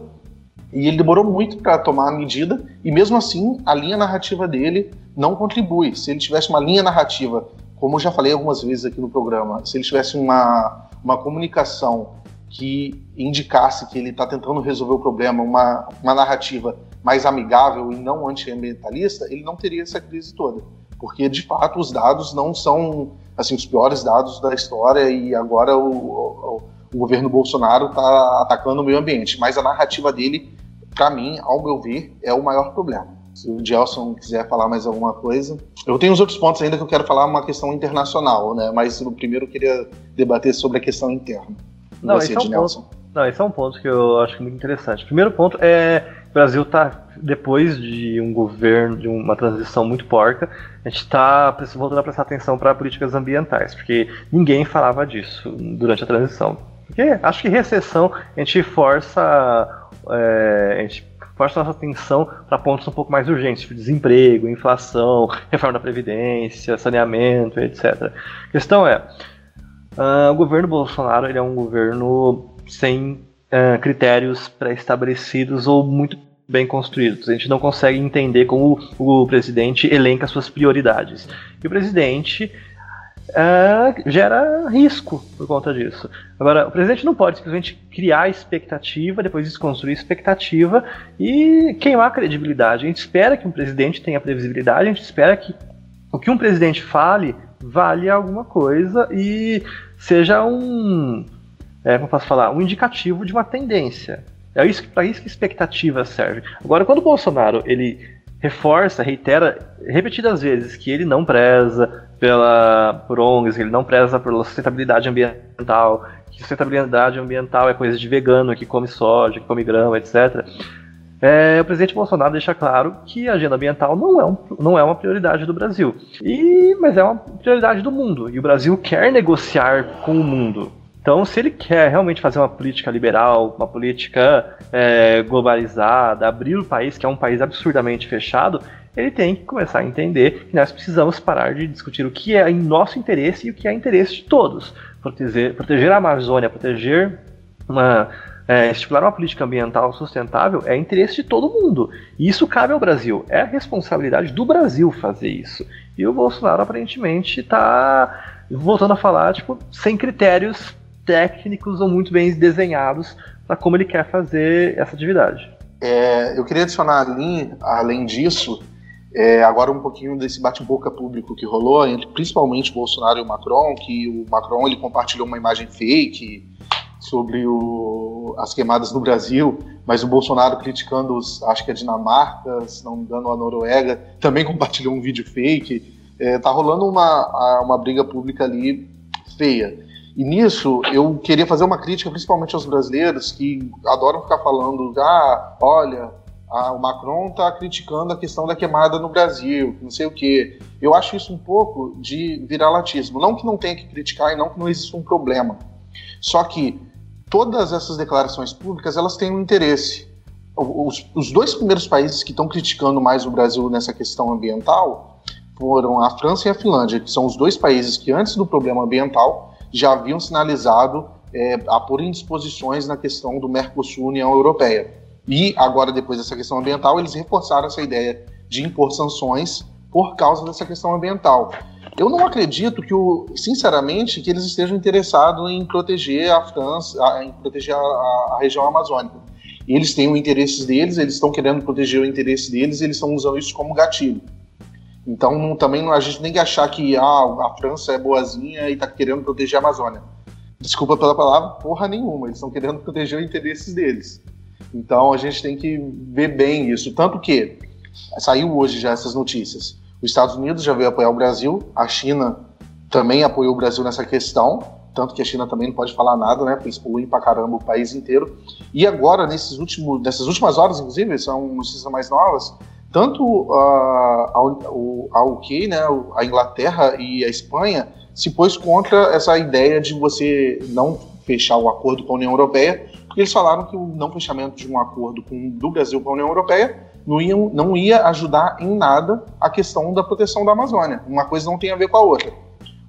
e ele demorou muito para tomar a medida, e mesmo assim, a linha narrativa dele não contribui. Se ele tivesse uma linha narrativa, como eu já falei algumas vezes aqui no programa, se ele tivesse uma, uma comunicação que indicasse que ele está tentando resolver o problema, uma, uma narrativa mais amigável e não antiambientalista, ele não teria essa crise toda. Porque, de fato, os dados não são assim os piores dados da história e agora o, o, o governo Bolsonaro está atacando o meio ambiente. Mas a narrativa dele, para mim, ao meu ver, é o maior problema. Se o Gelson quiser falar mais alguma coisa. Eu tenho os outros pontos ainda que eu quero falar, uma questão internacional, né? mas no primeiro eu queria debater sobre a questão interna. Não, Você, esse é um ponto, não, esse é um ponto que eu acho muito interessante. O primeiro ponto é o Brasil está depois de um governo, de uma transição muito porca, a gente está voltando a prestar atenção para políticas ambientais, porque ninguém falava disso durante a transição. Porque acho que recessão a gente força, é, a gente força nossa atenção para pontos um pouco mais urgentes, tipo desemprego, inflação, (laughs) reforma da previdência, saneamento, etc. A questão é, Uh, o governo Bolsonaro ele é um governo sem uh, critérios pré-estabelecidos ou muito bem construídos. A gente não consegue entender como o, presidente elenca suas prioridades. E o presidente uh, gera risco por conta disso. Agora, o presidente não pode simplesmente criar expectativa, depois desconstruir expectativa e queimar a credibilidade. A gente espera que um presidente tenha previsibilidade, a gente espera que o que um presidente fale vale alguma coisa e seja um, é, como posso falar, um indicativo de uma tendência. É isso para isso que expectativa serve. Agora, quando o Bolsonaro ele reforça, reitera repetidas vezes que ele não preza pela por ONGs, ele não preza pela sustentabilidade ambiental, que sustentabilidade ambiental é coisa de vegano que come soja, que come grama, etc. É, o presidente Bolsonaro deixa claro que a agenda ambiental não é, um, não é uma prioridade do Brasil, e, mas é uma prioridade do mundo, e o Brasil quer negociar com o mundo. Então, se ele quer realmente fazer uma política liberal, uma política é, globalizada, abrir o país, que é um país absurdamente fechado, ele tem que começar a entender que nós precisamos parar de discutir o que é em nosso interesse e o que é interesse de todos. Proteger, proteger a Amazônia, proteger uma é, estipular uma política ambiental sustentável é interesse de todo mundo. E isso cabe ao Brasil. É a responsabilidade do Brasil fazer isso. E o Bolsonaro aparentemente está voltando a falar, tipo, sem critérios técnicos ou muito bem desenhados para como ele quer fazer essa atividade. É, eu queria adicionar ali, além disso, é, agora um pouquinho desse bate-boca público que rolou entre principalmente Bolsonaro e o Macron, que o Macron ele compartilhou uma imagem fake sobre o, as queimadas no Brasil, mas o Bolsonaro criticando, os, acho que a Dinamarca, se não me engano, a Noruega, também compartilhou um vídeo fake. É, tá rolando uma, uma briga pública ali feia. E nisso eu queria fazer uma crítica principalmente aos brasileiros que adoram ficar falando, ah, olha, o Macron está criticando a questão da queimada no Brasil, não sei o quê. Eu acho isso um pouco de viralatismo. Não que não tenha que criticar e não que não exista um problema. Só que todas essas declarações públicas elas têm um interesse. Os, os dois primeiros países que estão criticando mais o Brasil nessa questão ambiental foram a França e a Finlândia, que são os dois países que antes do problema ambiental já haviam sinalizado é, a pôr indisposições na questão do Mercosul União Europeia. E agora, depois dessa questão ambiental, eles reforçaram essa ideia de impor sanções por causa dessa questão ambiental. Eu não acredito que, o, sinceramente, que eles estejam interessados em proteger a França, em proteger a, a região amazônica. Eles têm os interesses deles, eles estão querendo proteger o interesse deles, eles estão usando isso como gatilho. Então, não, também não, a gente nem achar que ah, a França é boazinha e está querendo proteger a Amazônia. Desculpa pela palavra, porra nenhuma. Eles estão querendo proteger os interesses deles. Então, a gente tem que ver bem isso. Tanto que saiu hoje já essas notícias Os Estados Unidos já veio apoiar o Brasil, a China também apoiou o Brasil nessa questão, tanto que a China também não pode falar nada, né? Porque eles poluem pra caramba o país inteiro. E agora, nesses últimos, nessas últimas horas, inclusive, são notícias mais novas, tanto uh, a, a UK, né, a Inglaterra e a Espanha se pôs contra essa ideia de você não fechar o acordo com a União Europeia, porque eles falaram que o não fechamento de um acordo com, do Brasil com a União Europeia não ia, não ia ajudar em nada a questão da proteção da Amazônia. Uma coisa não tem a ver com a outra.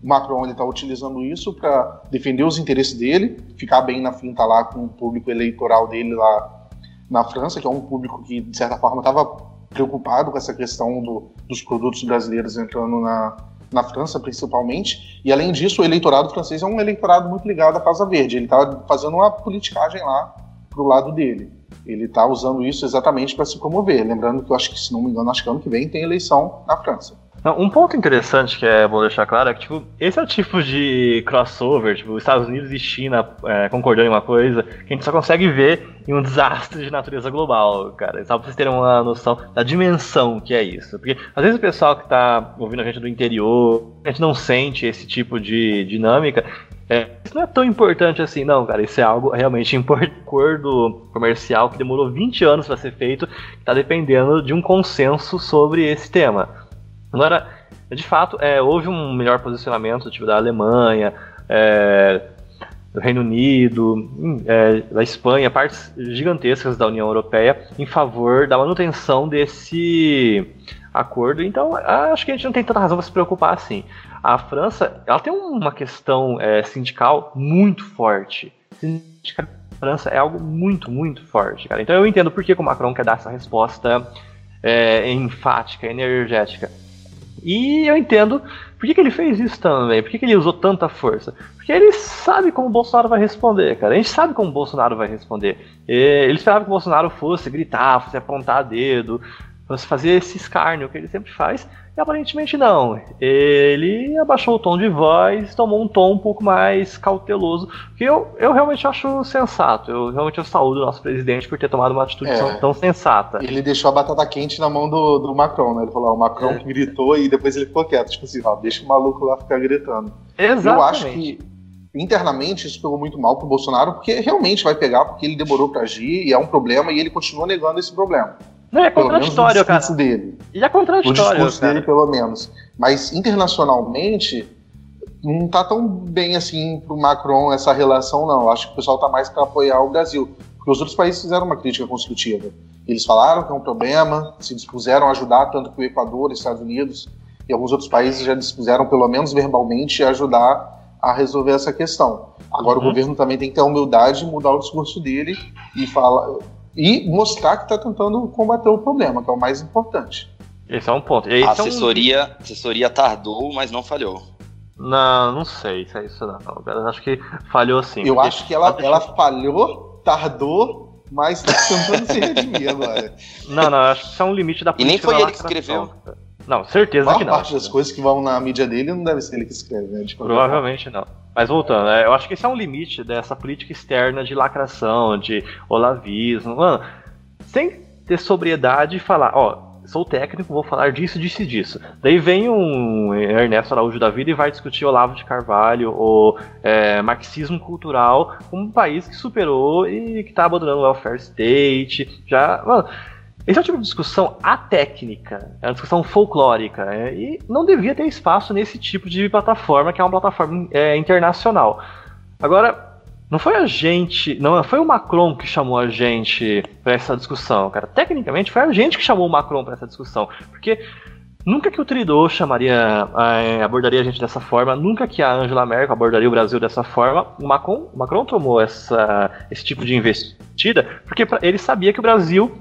O Macron está utilizando isso para defender os interesses dele, ficar bem na finta lá com o público eleitoral dele lá na França, que é um público que, de certa forma, estava preocupado com essa questão do, dos produtos brasileiros entrando na, na França, principalmente. E, além disso, o eleitorado francês é um eleitorado muito ligado à Casa Verde. Ele está fazendo uma politicagem lá pro lado dele. Ele está usando isso exatamente para se promover. Lembrando que eu acho que, se não me engano, acho que ano que vem tem eleição na França. Não, um ponto interessante que é bom deixar claro é que, tipo, esse é o tipo de crossover, tipo, Estados Unidos e China é, concordando em uma coisa, que a gente só consegue ver em um desastre de natureza global, cara. Só pra vocês terem uma noção da dimensão que é isso. Porque, às vezes, o pessoal que tá ouvindo a gente do interior, a gente não sente esse tipo de dinâmica, é, isso não é tão importante assim, não, cara. Isso é algo realmente importante. Acordo comercial que demorou 20 anos para ser feito, que tá dependendo de um consenso sobre esse tema. Agora, de fato, é, houve um melhor posicionamento tipo, da Alemanha, é, do Reino Unido, hum, é, da Espanha, partes gigantescas da União Europeia em favor da manutenção desse acordo. Então, acho que a gente não tem tanta razão para se preocupar assim. A França, ela tem uma questão é, sindical muito forte. A França é algo muito, muito forte, cara. Então eu entendo por que o Macron quer dar essa resposta é, enfática, energética. E eu entendo por que, que ele fez isso também, por que, que ele usou tanta força. Porque ele sabe como o Bolsonaro vai responder, cara. A gente sabe como o Bolsonaro vai responder. Ele esperava que o Bolsonaro fosse gritar, fosse apontar dedo, fosse fazer esse escárnio que ele sempre faz. E aparentemente não. Ele abaixou o tom de voz, tomou um tom um pouco mais cauteloso, que eu, eu realmente acho sensato. Eu realmente eu saúdo o nosso presidente por ter tomado uma atitude é, tão sensata. Ele deixou a batata quente na mão do, do Macron, né? Ele falou, ó, o Macron é. gritou e depois ele ficou quieto. Tipo assim, ó, deixa o maluco lá ficar gritando. Exatamente. Eu acho que internamente isso pegou muito mal pro Bolsonaro, porque realmente vai pegar, porque ele demorou para agir e é um problema e ele continua negando esse problema. Não, é contraditório, cara. Dele. E é contraditório. O discurso cara. dele, pelo menos. Mas internacionalmente, não tá tão bem assim pro Macron essa relação, não. Acho que o pessoal tá mais para apoiar o Brasil. Porque os outros países fizeram uma crítica construtiva. Eles falaram que é um problema, se dispuseram a ajudar, tanto que o Equador, Estados Unidos e alguns outros países já dispuseram, pelo menos verbalmente, a ajudar a resolver essa questão. Agora uhum. o governo também tem que ter a humildade de mudar o discurso dele e falar e mostrar que está tentando combater o problema, que é o mais importante. Esse é um ponto. a assessoria, um... assessoria tardou, mas não falhou. Não, não sei se é isso não. Eu acho que falhou sim. Eu acho que ela, ela falhou, tardou, mas está tentando se redimir agora. (laughs) Não, não, acho que isso é um limite da política. E nem foi ele que escreveu. Não, certeza que não. parte das coisas que vão na mídia dele não deve ser ele que escreve, né? Provavelmente não. Mas voltando, né, eu acho que esse é um limite dessa política externa de lacração, de olavismo. Mano, sem ter sobriedade e falar, ó, sou técnico, vou falar disso, disso e disso. Daí vem um Ernesto Araújo da vida e vai discutir Olavo de Carvalho, o é, marxismo cultural, um país que superou e que está abandonando o welfare state. Já, mano, esse é o tipo de discussão atécnica, é uma discussão folclórica, é, e não devia ter espaço nesse tipo de plataforma, que é uma plataforma é, internacional. Agora, não foi a gente, não foi o Macron que chamou a gente para essa discussão, cara. Tecnicamente, foi a gente que chamou o Macron para essa discussão, porque nunca que o Trudeau chamaria, é, abordaria a gente dessa forma, nunca que a Angela Merkel abordaria o Brasil dessa forma. O Macron, o Macron tomou essa, esse tipo de investida porque ele sabia que o Brasil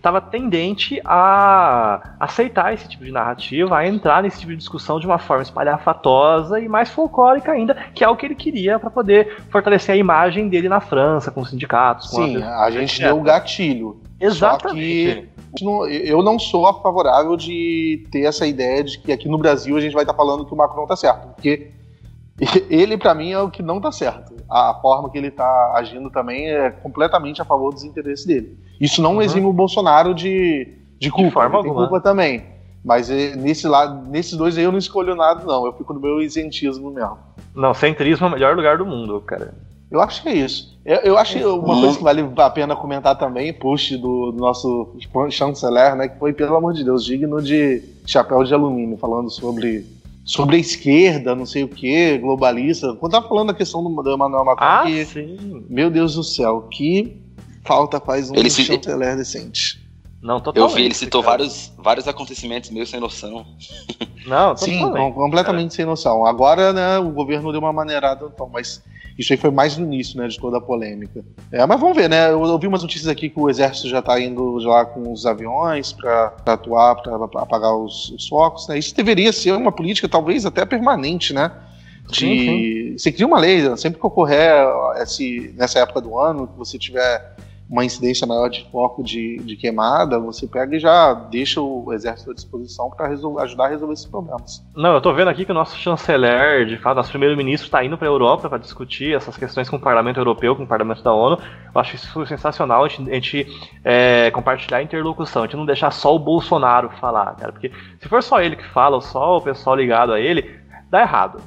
estava tendente a aceitar esse tipo de narrativa, a entrar nesse tipo de discussão de uma forma espalhafatosa e mais folclórica ainda, que é o que ele queria para poder fortalecer a imagem dele na França, com os sindicatos. Com Sim, a, a gente deu o gatilho. Exatamente. Só que eu não sou favorável de ter essa ideia de que aqui no Brasil a gente vai estar tá falando que o Macron está certo, porque (laughs) ele para mim é o que não está certo. A forma que ele está agindo também é completamente a favor dos interesses dele. Isso não uhum. exime o Bolsonaro de, de culpa. De forma ele tem culpa também. Mas é, nesse lado, nesses dois aí eu não escolho nada, não. Eu fico no meu isentismo mesmo. Não, centrismo é o melhor lugar do mundo, cara. Eu acho que é isso. Eu, eu acho que uma coisa que vale a pena comentar também, push do, do nosso chanceler, né? Que foi, pelo amor de Deus, digno de chapéu de alumínio, falando sobre, sobre a esquerda, não sei o que, globalista. Quando tava falando a questão do, do Emmanuel Macron, Ah, que, sim. meu Deus do céu, que falta faz um Ele se- chanceler decente. Não, Eu totalmente. vi, ele citou cara. vários, vários acontecimentos meio sem noção. Não, Sim, totalmente. com- completamente sem noção. Agora, né, o governo deu uma maneirada, então, mas isso aí foi mais no início, né, de toda a polêmica. É, mas vamos ver, né? Eu ouvi umas notícias aqui que o exército já tá indo já com os aviões para atuar, para apagar os, os focos, né? Isso deveria ser uma política, talvez até permanente, né? De, Você cria uma lei, né? sempre que ocorrer esse, nessa época do ano, que você tiver uma incidência maior de foco de, de queimada, você pega e já deixa o exército à disposição para ajudar a resolver esses problemas. Não, eu tô vendo aqui que o nosso chanceler, de fato, nosso primeiro-ministro está indo para a Europa para discutir essas questões com o Parlamento Europeu, com o Parlamento da ONU. Eu acho isso sensacional, a gente, a gente, é, compartilhar a interlocução, a gente não deixar só o Bolsonaro falar, cara, porque se for só ele que fala, ou só o pessoal ligado a ele, dá errado.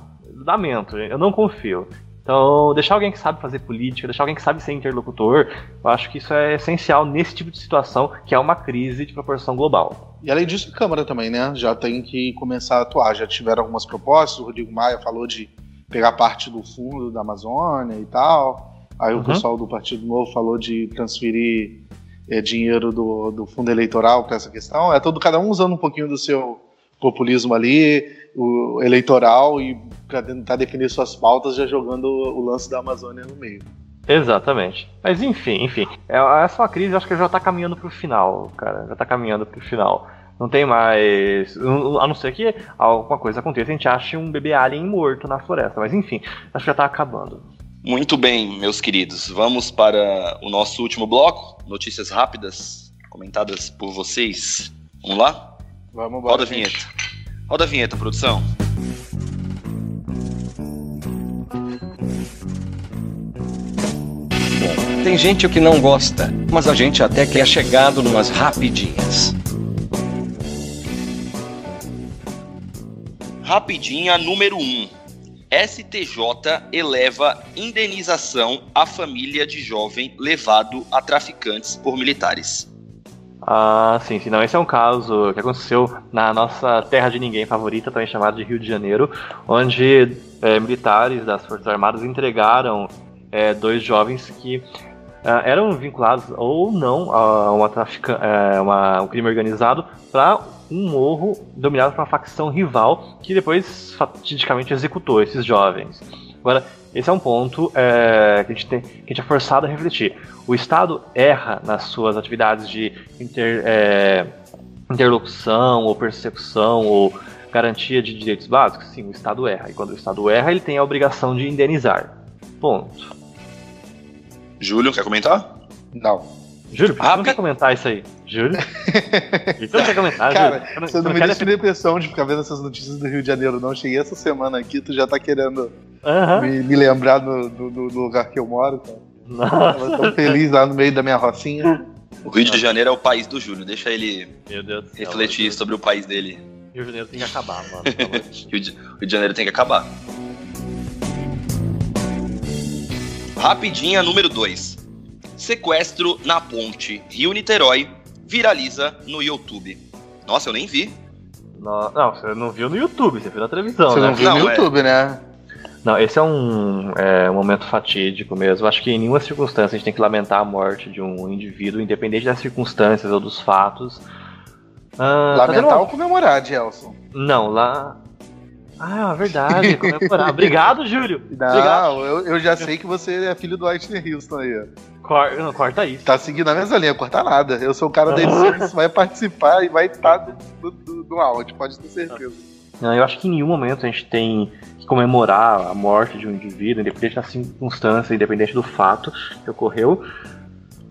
Lamento, eu não confio. Então, deixar alguém que sabe fazer política, deixar alguém que sabe ser interlocutor, eu acho que isso é essencial nesse tipo de situação, que é uma crise de proporção global. E além disso, a Câmara também, né? Já tem que começar a atuar. Já tiveram algumas propostas, o Rodrigo Maia falou de pegar parte do fundo da Amazônia e tal. Aí Uhum. o pessoal do Partido Novo falou de transferir é, dinheiro do, do fundo eleitoral para essa questão. É todo cada um usando um pouquinho do seu populismo ali, o eleitoral, e para tentar defender suas pautas, já jogando o lance da Amazônia no meio. Exatamente. Mas enfim, enfim. É, essa é uma crise, acho que já tá caminhando pro final, cara. Já tá caminhando pro final. Não tem mais. A não ser que alguma coisa aconteça, a gente ache um bebê alien morto na floresta. Mas enfim, acho que já tá acabando. Muito bem, meus queridos. Vamos para o nosso último bloco. Notícias rápidas, comentadas por vocês. Vamos lá? Vamos embora. Roda a vinheta. Roda a vinheta, produção. Tem gente que não gosta, mas a gente até que é chegado numas rapidinhas. Rapidinha número 1. STJ eleva indenização à família de jovem levado a traficantes por militares. Ah, sim, sim. Não, esse é um caso que aconteceu na nossa terra de ninguém favorita, também chamada de Rio de Janeiro, onde é, militares das Forças Armadas entregaram é, dois jovens que eram vinculados ou não a uma trafica, é, uma- um crime organizado para um morro dominado por uma facção rival que depois fatidicamente executou esses jovens. Agora, esse é um ponto é, que, a gente tem, que a gente é forçado a refletir. O Estado erra nas suas atividades de inter- é, interlocução ou persecução ou garantia de direitos básicos? Sim, o Estado erra. E quando o Estado erra, ele tem a obrigação de indenizar. Ponto. Júlio, quer comentar? Não. Júlio, por que você Ah, não pe- quer comentar isso aí? Júlio? Por que você não quer comentar, Cara, Júlio? você não, me quer deixa depressão de ficar vendo essas notícias do Rio de Janeiro, não. Cheguei essa semana aqui, tu já tá querendo me, me lembrar do, do- do lugar que eu moro, cara. Nossa, Tava tão feliz lá no meio da minha rocinha. O Rio de Janeiro é o país do Júlio. Deixa ele meu Deus do céu. refletir sobre o país dele. Rio de Janeiro tem que acabar, mano. (laughs) Rio de Janeiro tem que acabar. Rapidinha número 2. Sequestro na ponte Rio-Niterói viraliza no YouTube. Nossa, eu nem vi. Não, não, você não viu no YouTube, você viu na televisão, Você né? não viu Não, no é. YouTube, né? Não, esse é um, é, um momento fatídico mesmo. Acho que em nenhuma circunstância a gente tem que lamentar a morte de um indivíduo, independente das circunstâncias ou dos fatos. Ah, tá Lamentar uma- ou comemorar, Gelson. Não, lá. Ah, é verdade, comemorar. Obrigado, Júlio. (laughs) Obrigado. Não, eu, eu já sei que você é filho do Whitney Houston aí. Cor- não, corta isso. Tá seguindo a mesma linha, cortar nada. Eu sou o cara da edição, vai participar e vai estar do, do, do áudio, pode ter certeza. Não, eu acho que em nenhum momento a gente tem que comemorar a morte de um indivíduo, independente da circunstância, independente do fato que ocorreu.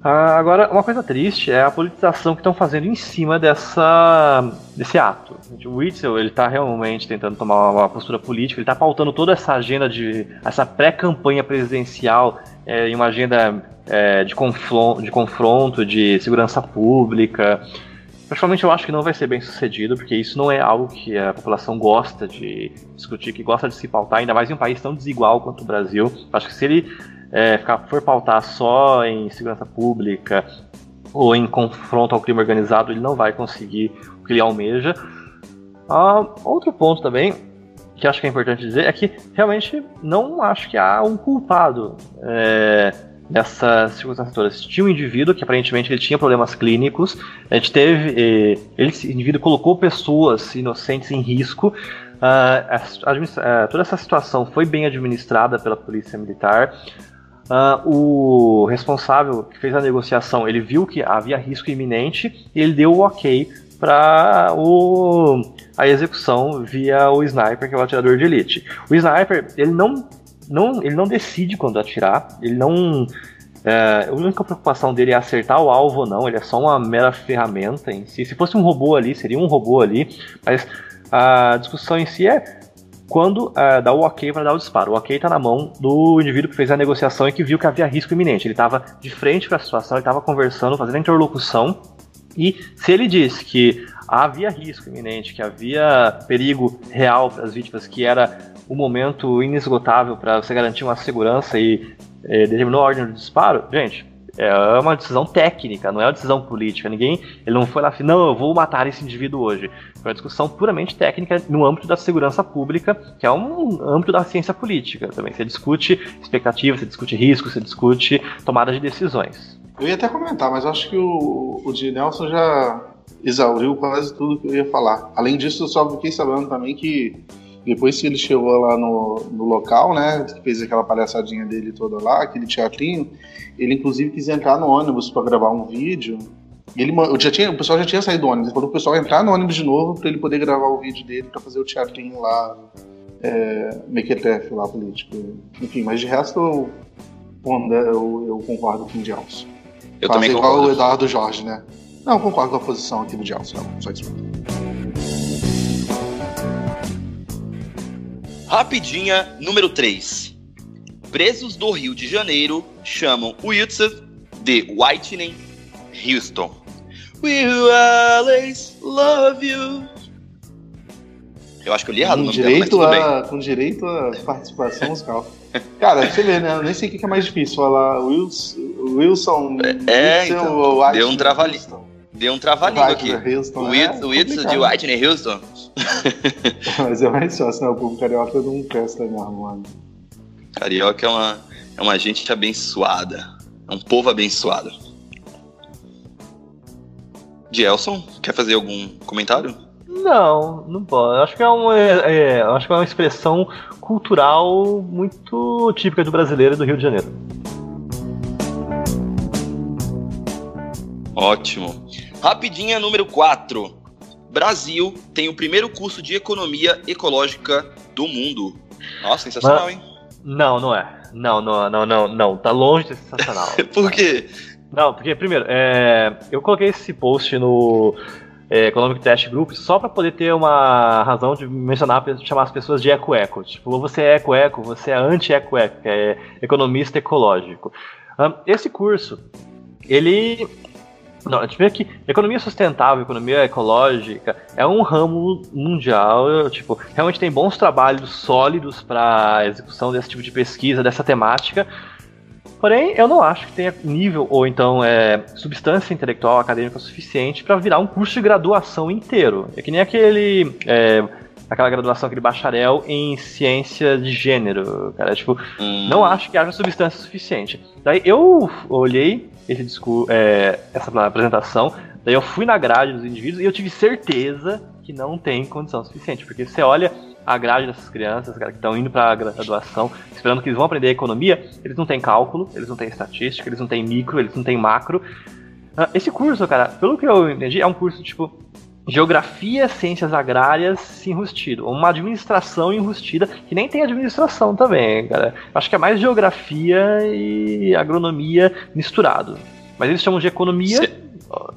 Ah, agora, uma coisa triste é a politização que estão fazendo em cima dessa, desse ato. O Witzel, ele tá realmente tentando tomar uma postura política, ele tá pautando toda essa agenda de. essa pré-campanha presidencial é, em uma agenda é, de, conflon- de confronto, de segurança pública. Particularmente eu acho que não vai ser bem sucedido, porque isso não é algo que a população gosta de discutir, que gosta de se pautar, ainda mais em um país tão desigual quanto o Brasil. Acho que se ele é, for pautar só em segurança pública ou em confronto ao crime organizado, ele não vai conseguir o que ele almeja. Ah, outro ponto também, que acho que é importante dizer, é que realmente não acho que há um culpado é, nessas circunstâncias todas. Tinha um indivíduo que aparentemente ele tinha problemas clínicos, a gente teve, eh, ele, esse indivíduo colocou pessoas inocentes em risco, Uh, uh, toda essa situação foi bem administrada pela polícia militar. Uh, o responsável que fez a negociação, ele viu que havia risco iminente e ele deu o ok para a execução via o sniper, que é o atirador de elite. O sniper, ele não, não, ele não decide quando atirar, ele não. É, a única preocupação dele é acertar o alvo ou não, ele é só uma mera ferramenta em si. Se fosse um robô ali, seria um robô ali, mas a discussão em si é quando uh, dá o ok para dar o disparo. O ok está na mão do indivíduo que fez a negociação e que viu que havia risco iminente. Ele estava de frente para a situação, ele estava conversando, fazendo a interlocução. E se ele disse que havia risco iminente, que havia perigo real para as vítimas, que era o um momento inesgotável para você garantir uma segurança e eh, determinou a ordem do disparo, gente, é uma decisão técnica, não é uma decisão política. Ninguém, ele não foi lá assim, não, eu vou matar esse indivíduo hoje. Foi uma discussão puramente técnica no âmbito da segurança pública, que é um âmbito da ciência política também. Você discute expectativas, você discute riscos, você discute tomada de decisões. Eu ia até comentar, mas acho que o, o de Nelson já exauriu quase tudo que eu ia falar. Além disso, eu só fiquei sabendo também que depois que ele chegou lá no, no local, né, fez aquela palhaçadinha dele toda lá, aquele teatrinho, ele inclusive quis entrar no ônibus para gravar um vídeo. Ele já tinha, o pessoal já tinha saído do ônibus, ele falou pro pessoal entrar no ônibus de novo para ele poder gravar o vídeo dele para fazer o teatrinho lá, é, Mequetef lá político. Enfim, mas de resto eu, eu, eu concordo com o Gelson. Eu Fazer também igual concordo. o Eduardo Jorge, né? Não, concordo com a posição aqui do não, só isso. Rapidinha número 3. Presos do Rio de Janeiro chamam Wilson de Whitening Houston. We will always love you. Eu acho que eu li errado com o nome direito dela, mas a, Com direito a participação musical. Cara, você vê, né? Eu nem sei o que é mais difícil falar Wilson, Wilson, É, Wilson então, ou deu um trava-li- Houston. Deu um trava-língua aqui. Houston, Whit- é Wilson de. Whitney Houston. (laughs) Mas é mais fácil, né? O povo carioca não presta mesmo, mano. Carioca é uma, é uma gente abençoada. É um povo abençoado. Gelson, quer fazer algum comentário? Não, não pode. Acho que é uma, é, é, acho que é uma expressão cultural muito típica do brasileiro e do Rio de Janeiro. Ótimo. Rapidinha número 4. Brasil tem o primeiro curso de economia ecológica do mundo. Nossa, sensacional, hein? Não, não é. Não, não, não, não, não. Tá longe de ser sensacional. (laughs) Por quê? Não, porque, primeiro, é, eu coloquei esse post no é, Economic Test Group só para poder ter uma razão de mencionar, chamar as pessoas de eco-eco. Tipo, você é eco-eco, você é anti-eco-eco, é economista ecológico. Esse curso, ele. Não, a gente vê que economia sustentável, economia ecológica é um ramo mundial. Tipo, realmente tem bons trabalhos sólidos para execução desse tipo de pesquisa, dessa temática. Porém, eu não acho que tenha nível ou então é, substância intelectual acadêmica suficiente para virar um curso de graduação inteiro. É que nem aquele. é, aquela graduação, aquele bacharel em ciência de gênero, cara. Tipo, Hum, não acho que haja substância suficiente. Daí eu olhei esse discurso, é, essa apresentação, daí eu fui na grade dos indivíduos e eu tive certeza que não tem condição suficiente. Porque você olha a grade dessas crianças, cara, que estão indo para a graduação, esperando que eles vão aprender economia, eles não têm cálculo, eles não têm estatística, eles não têm micro, eles não têm macro. Ah, Esse curso, cara, pelo que eu entendi, é um curso tipo Geografia, Ciências Agrárias enrustido. Uma administração enrustida, que nem tem administração também, cara. Acho que é mais geografia e agronomia misturado. Mas eles chamam de economia. Se-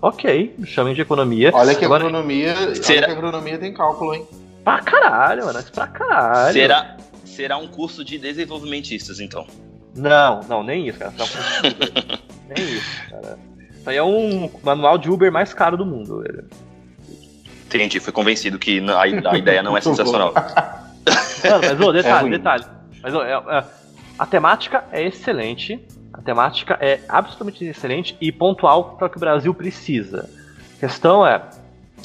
Ok, chamem de economia. Olha que Agora, agronomia, olha Será- que a agronomia tem cálculo, hein? Pra caralho, mano. Isso pra caralho. será, será um curso de desenvolvimentistas, então. Não, não, nem isso, cara. Não, (laughs) nem isso, cara. Isso aí é um manual de Uber mais caro do mundo. velho. Entendi, fui convencido que a, a ideia não é (laughs) sensacional. Mano, mas ô, (laughs) É detalhe, ruim. detalhe. Mas ô, é- é- a temática é excelente. A temática é absolutamente excelente e pontual para o que o Brasil precisa. A questão é.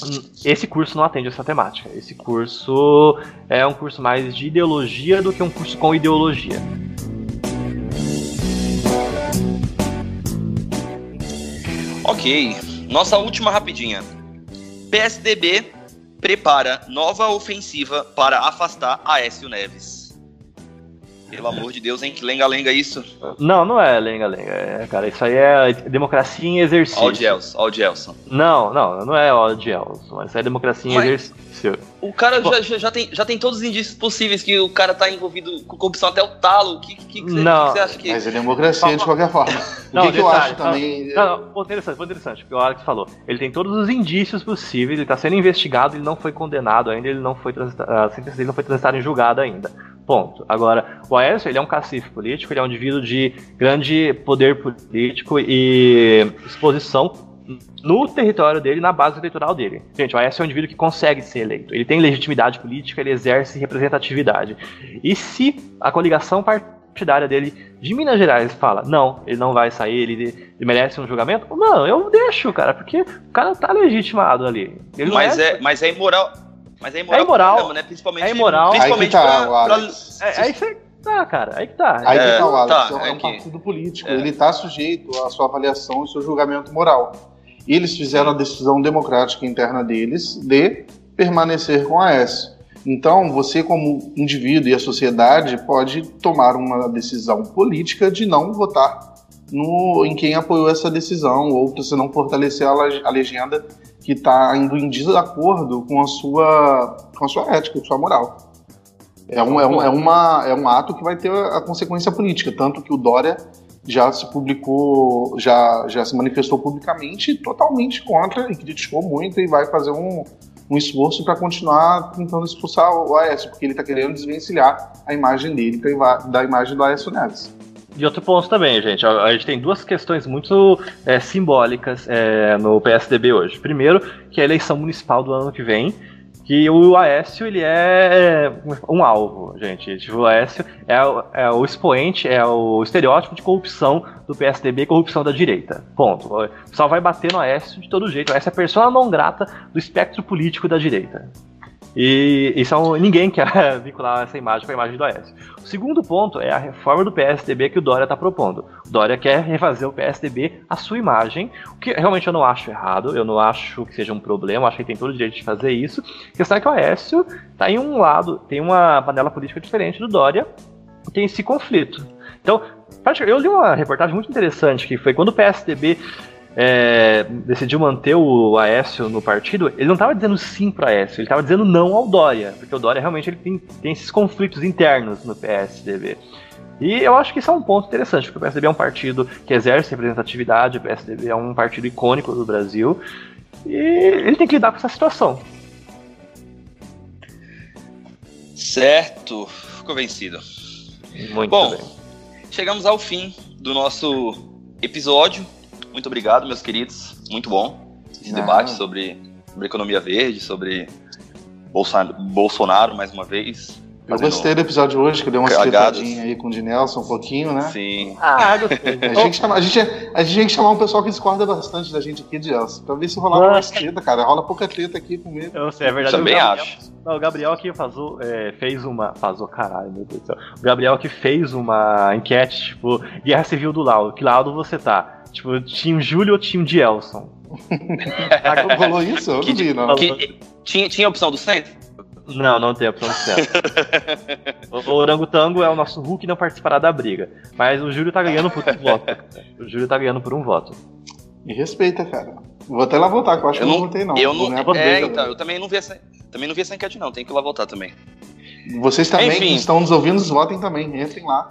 hum, Esse curso não atende essa temática. Esse curso é um curso mais de ideologia do que um curso com ideologia. Ok, nossa última rapidinha. PSDB prepara nova ofensiva para afastar Aécio Neves. Pelo amor de Deus, hein? Que lenga-lenga isso. Não, não é lenga-lenga. É, cara, isso aí é democracia em exercício. O Gelson. Não, não, não é ó de Elson, mas isso é democracia em Mas- exercício. O cara Bom. já, já, já tem, já tem todos os indícios possíveis que o cara tá envolvido com corrupção até o talo. O que, que, que, você, Não. que você acha que. Mas é democracia de qualquer forma. O Não, que, que eu acho também. Não, não, ponto interessante, ponto interessante, porque a hora que você falou, ele tem todos os indícios possíveis, ele está sendo investigado, ele não foi condenado ainda, ele não foi a sentença dele não foi transitada em julgado ainda. Ponto. Agora, o Aécio, ele é um cacife político, ele é um indivíduo de grande poder político e exposição no território dele, na base eleitoral dele. Gente, o Aécio é um indivíduo que consegue ser eleito. Ele tem legitimidade política, ele exerce representatividade. E se a coligação partidária dele de Minas Gerais fala, não, ele não vai sair, ele, ele merece um julgamento, não, eu deixo, cara, porque o cara tá legitimado ali. Ele Mas é, mas é imoral. Mas é imoral, É imoral. pra caramba, né? Principalmente, É imoral. Principalmente Aí que tá, pra, o pra- Alex. É, aí você tá, cara, aí que tá. Aí É, que tá o Alex, tá, é, um- é é que- partido político, é. ele está sujeito à sua avaliação e seu julgamento moral. Eles fizeram a decisão democrática interna deles de permanecer com a S. Então, você como indivíduo e a sociedade pode tomar uma decisão política de não votar no, em quem apoiou essa decisão ou você não fortalecer a, a legenda que está indo em desacordo com a sua, com a sua ética, com a sua moral. É um, é, um, é, uma, é um ato que vai ter a consequência política, tanto que o Dória já se publicou, já, já se manifestou publicamente totalmente contra e criticou muito e vai fazer um, um esforço para continuar tentando expulsar o Aécio, porque ele está querendo desvencilhar a imagem dele da ima- da imagem do Aécio Neves. E outro ponto também, gente. A gente tem duas questões muito é, simbólicas é, no PSDB hoje. Primeiro, que é a eleição municipal do ano que vem, que o Aécio ele é um alvo, gente. Tipo, o Aécio é, o- é o expoente, é o estereótipo de corrupção do PSDB, corrupção da direita. Ponto. O pessoal vai bater no Aécio de todo jeito. Aécio é a persona não grata do espectro político da direita. E é um- ninguém quer (laughs) vincular essa imagem com a imagem do Aécio. O segundo ponto é a reforma do PSDB que o Dória está propondo. O Dória quer refazer o PSDB à sua imagem, o que realmente eu não acho errado, eu não acho que seja um problema, acho que ele tem todo o direito de fazer isso. A questão é que o Aécio está em um lado, tem uma panela política diferente do Dória, e tem esse conflito. Então, eu li uma reportagem muito interessante que foi quando o PSDB é, decidiu manter o Aécio no partido, ele não estava dizendo sim para Aécio, ele estava dizendo não ao Dória, porque o Dória realmente ele tem, tem esses conflitos internos no PSDB. E eu acho que isso é um ponto interessante, porque o PSDB é um partido que exerce representatividade, o PSDB é um partido icônico do Brasil, e ele tem que lidar com essa situação. Certo. Ficou vencido. Muito Bom, bem. chegamos ao fim do nosso episódio. Muito obrigado, meus queridos. Muito bom esse Ah. debate sobre, sobre economia verde, sobre Bolsa- Bolsonaro, mais uma vez. Eu gostei do episódio hoje, que deu uma Cagadas. esquentadinha aí com o Dinelson um pouquinho, né? Sim. Ah, (laughs) gostei. A gente, chama- a, gente, a gente tem que chamar um pessoal que discorda bastante da gente aqui, Gelson, pra ver se rolava mais treta, cara. Rola pouca treta aqui comigo. Eu sei, é verdade. Também Gabriel- acho. Não, o Gabriel aqui fazou, é, fez uma. Fazou, caralho, meu Deus do céu. O Gabriel que fez uma enquete, tipo, Guerra Civil do lado. Que lado você tá? Tipo, Team Júlio ou Team Dielson? (laughs) Ah, rolou isso? Eu não Que- vi, não. Que- tinha, tinha a opção do centro? Não, não tem opção de certo. (laughs) o, Orangotango é o nosso Hulk e não participará da briga. Mas o Júlio tá ganhando por um (laughs) voto. O Júlio tá ganhando por um voto. Me respeita, cara. Vou até lá voltar, que eu acho Eu que eu não, não votei, não. eu não, pra é, briga, então, velho. eu também não vi essa, também não vi essa enquete não, tem que ir lá votar também. Vocês também Enfim. que estão nos ouvindo, votem também. Entrem lá.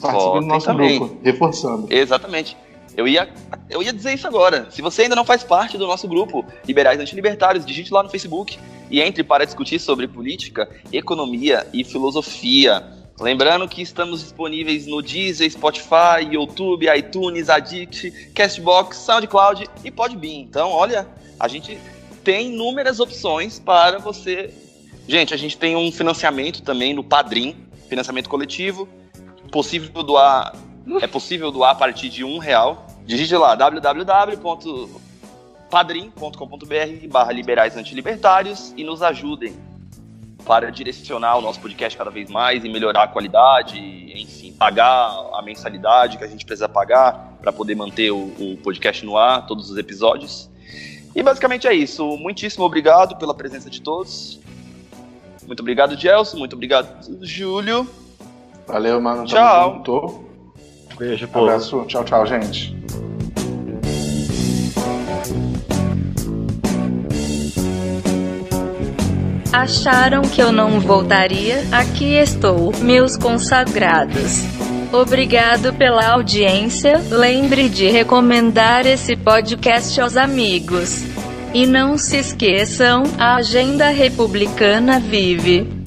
Participem do nosso também. grupo. Reforçando. Exatamente. Eu ia, eu ia dizer isso agora. Se você ainda não faz parte do nosso grupo Liberais Antilibertários, digite lá no Facebook e entre para discutir sobre política, economia e filosofia. Lembrando que estamos disponíveis no Deezer, Spotify, YouTube, iTunes, Addict, Castbox, SoundCloud e Podbean. Então, olha, a gente tem inúmeras opções para você. Gente, a gente tem um financiamento também no Padrim, financiamento coletivo. Possível doar, é possível doar a partir de um real. Digite lá www.padrim.com.br barra liberais antilibertários e nos ajudem para direcionar o nosso podcast cada vez mais e melhorar a qualidade, enfim, pagar a mensalidade que a gente precisa pagar para poder manter o, o, podcast no ar, todos os episódios. E basicamente é isso. Muitíssimo obrigado pela presença de todos. Muito obrigado, Gelson. Muito obrigado, Júlio. Valeu, mano. Tchau. Beijo, povo. Abraço. Tchau, tchau, gente. Acharam que eu não voltaria? Aqui estou, meus consagrados. Obrigado pela audiência. Lembre de recomendar esse podcast aos amigos. E não se esqueçam, a agenda republicana vive.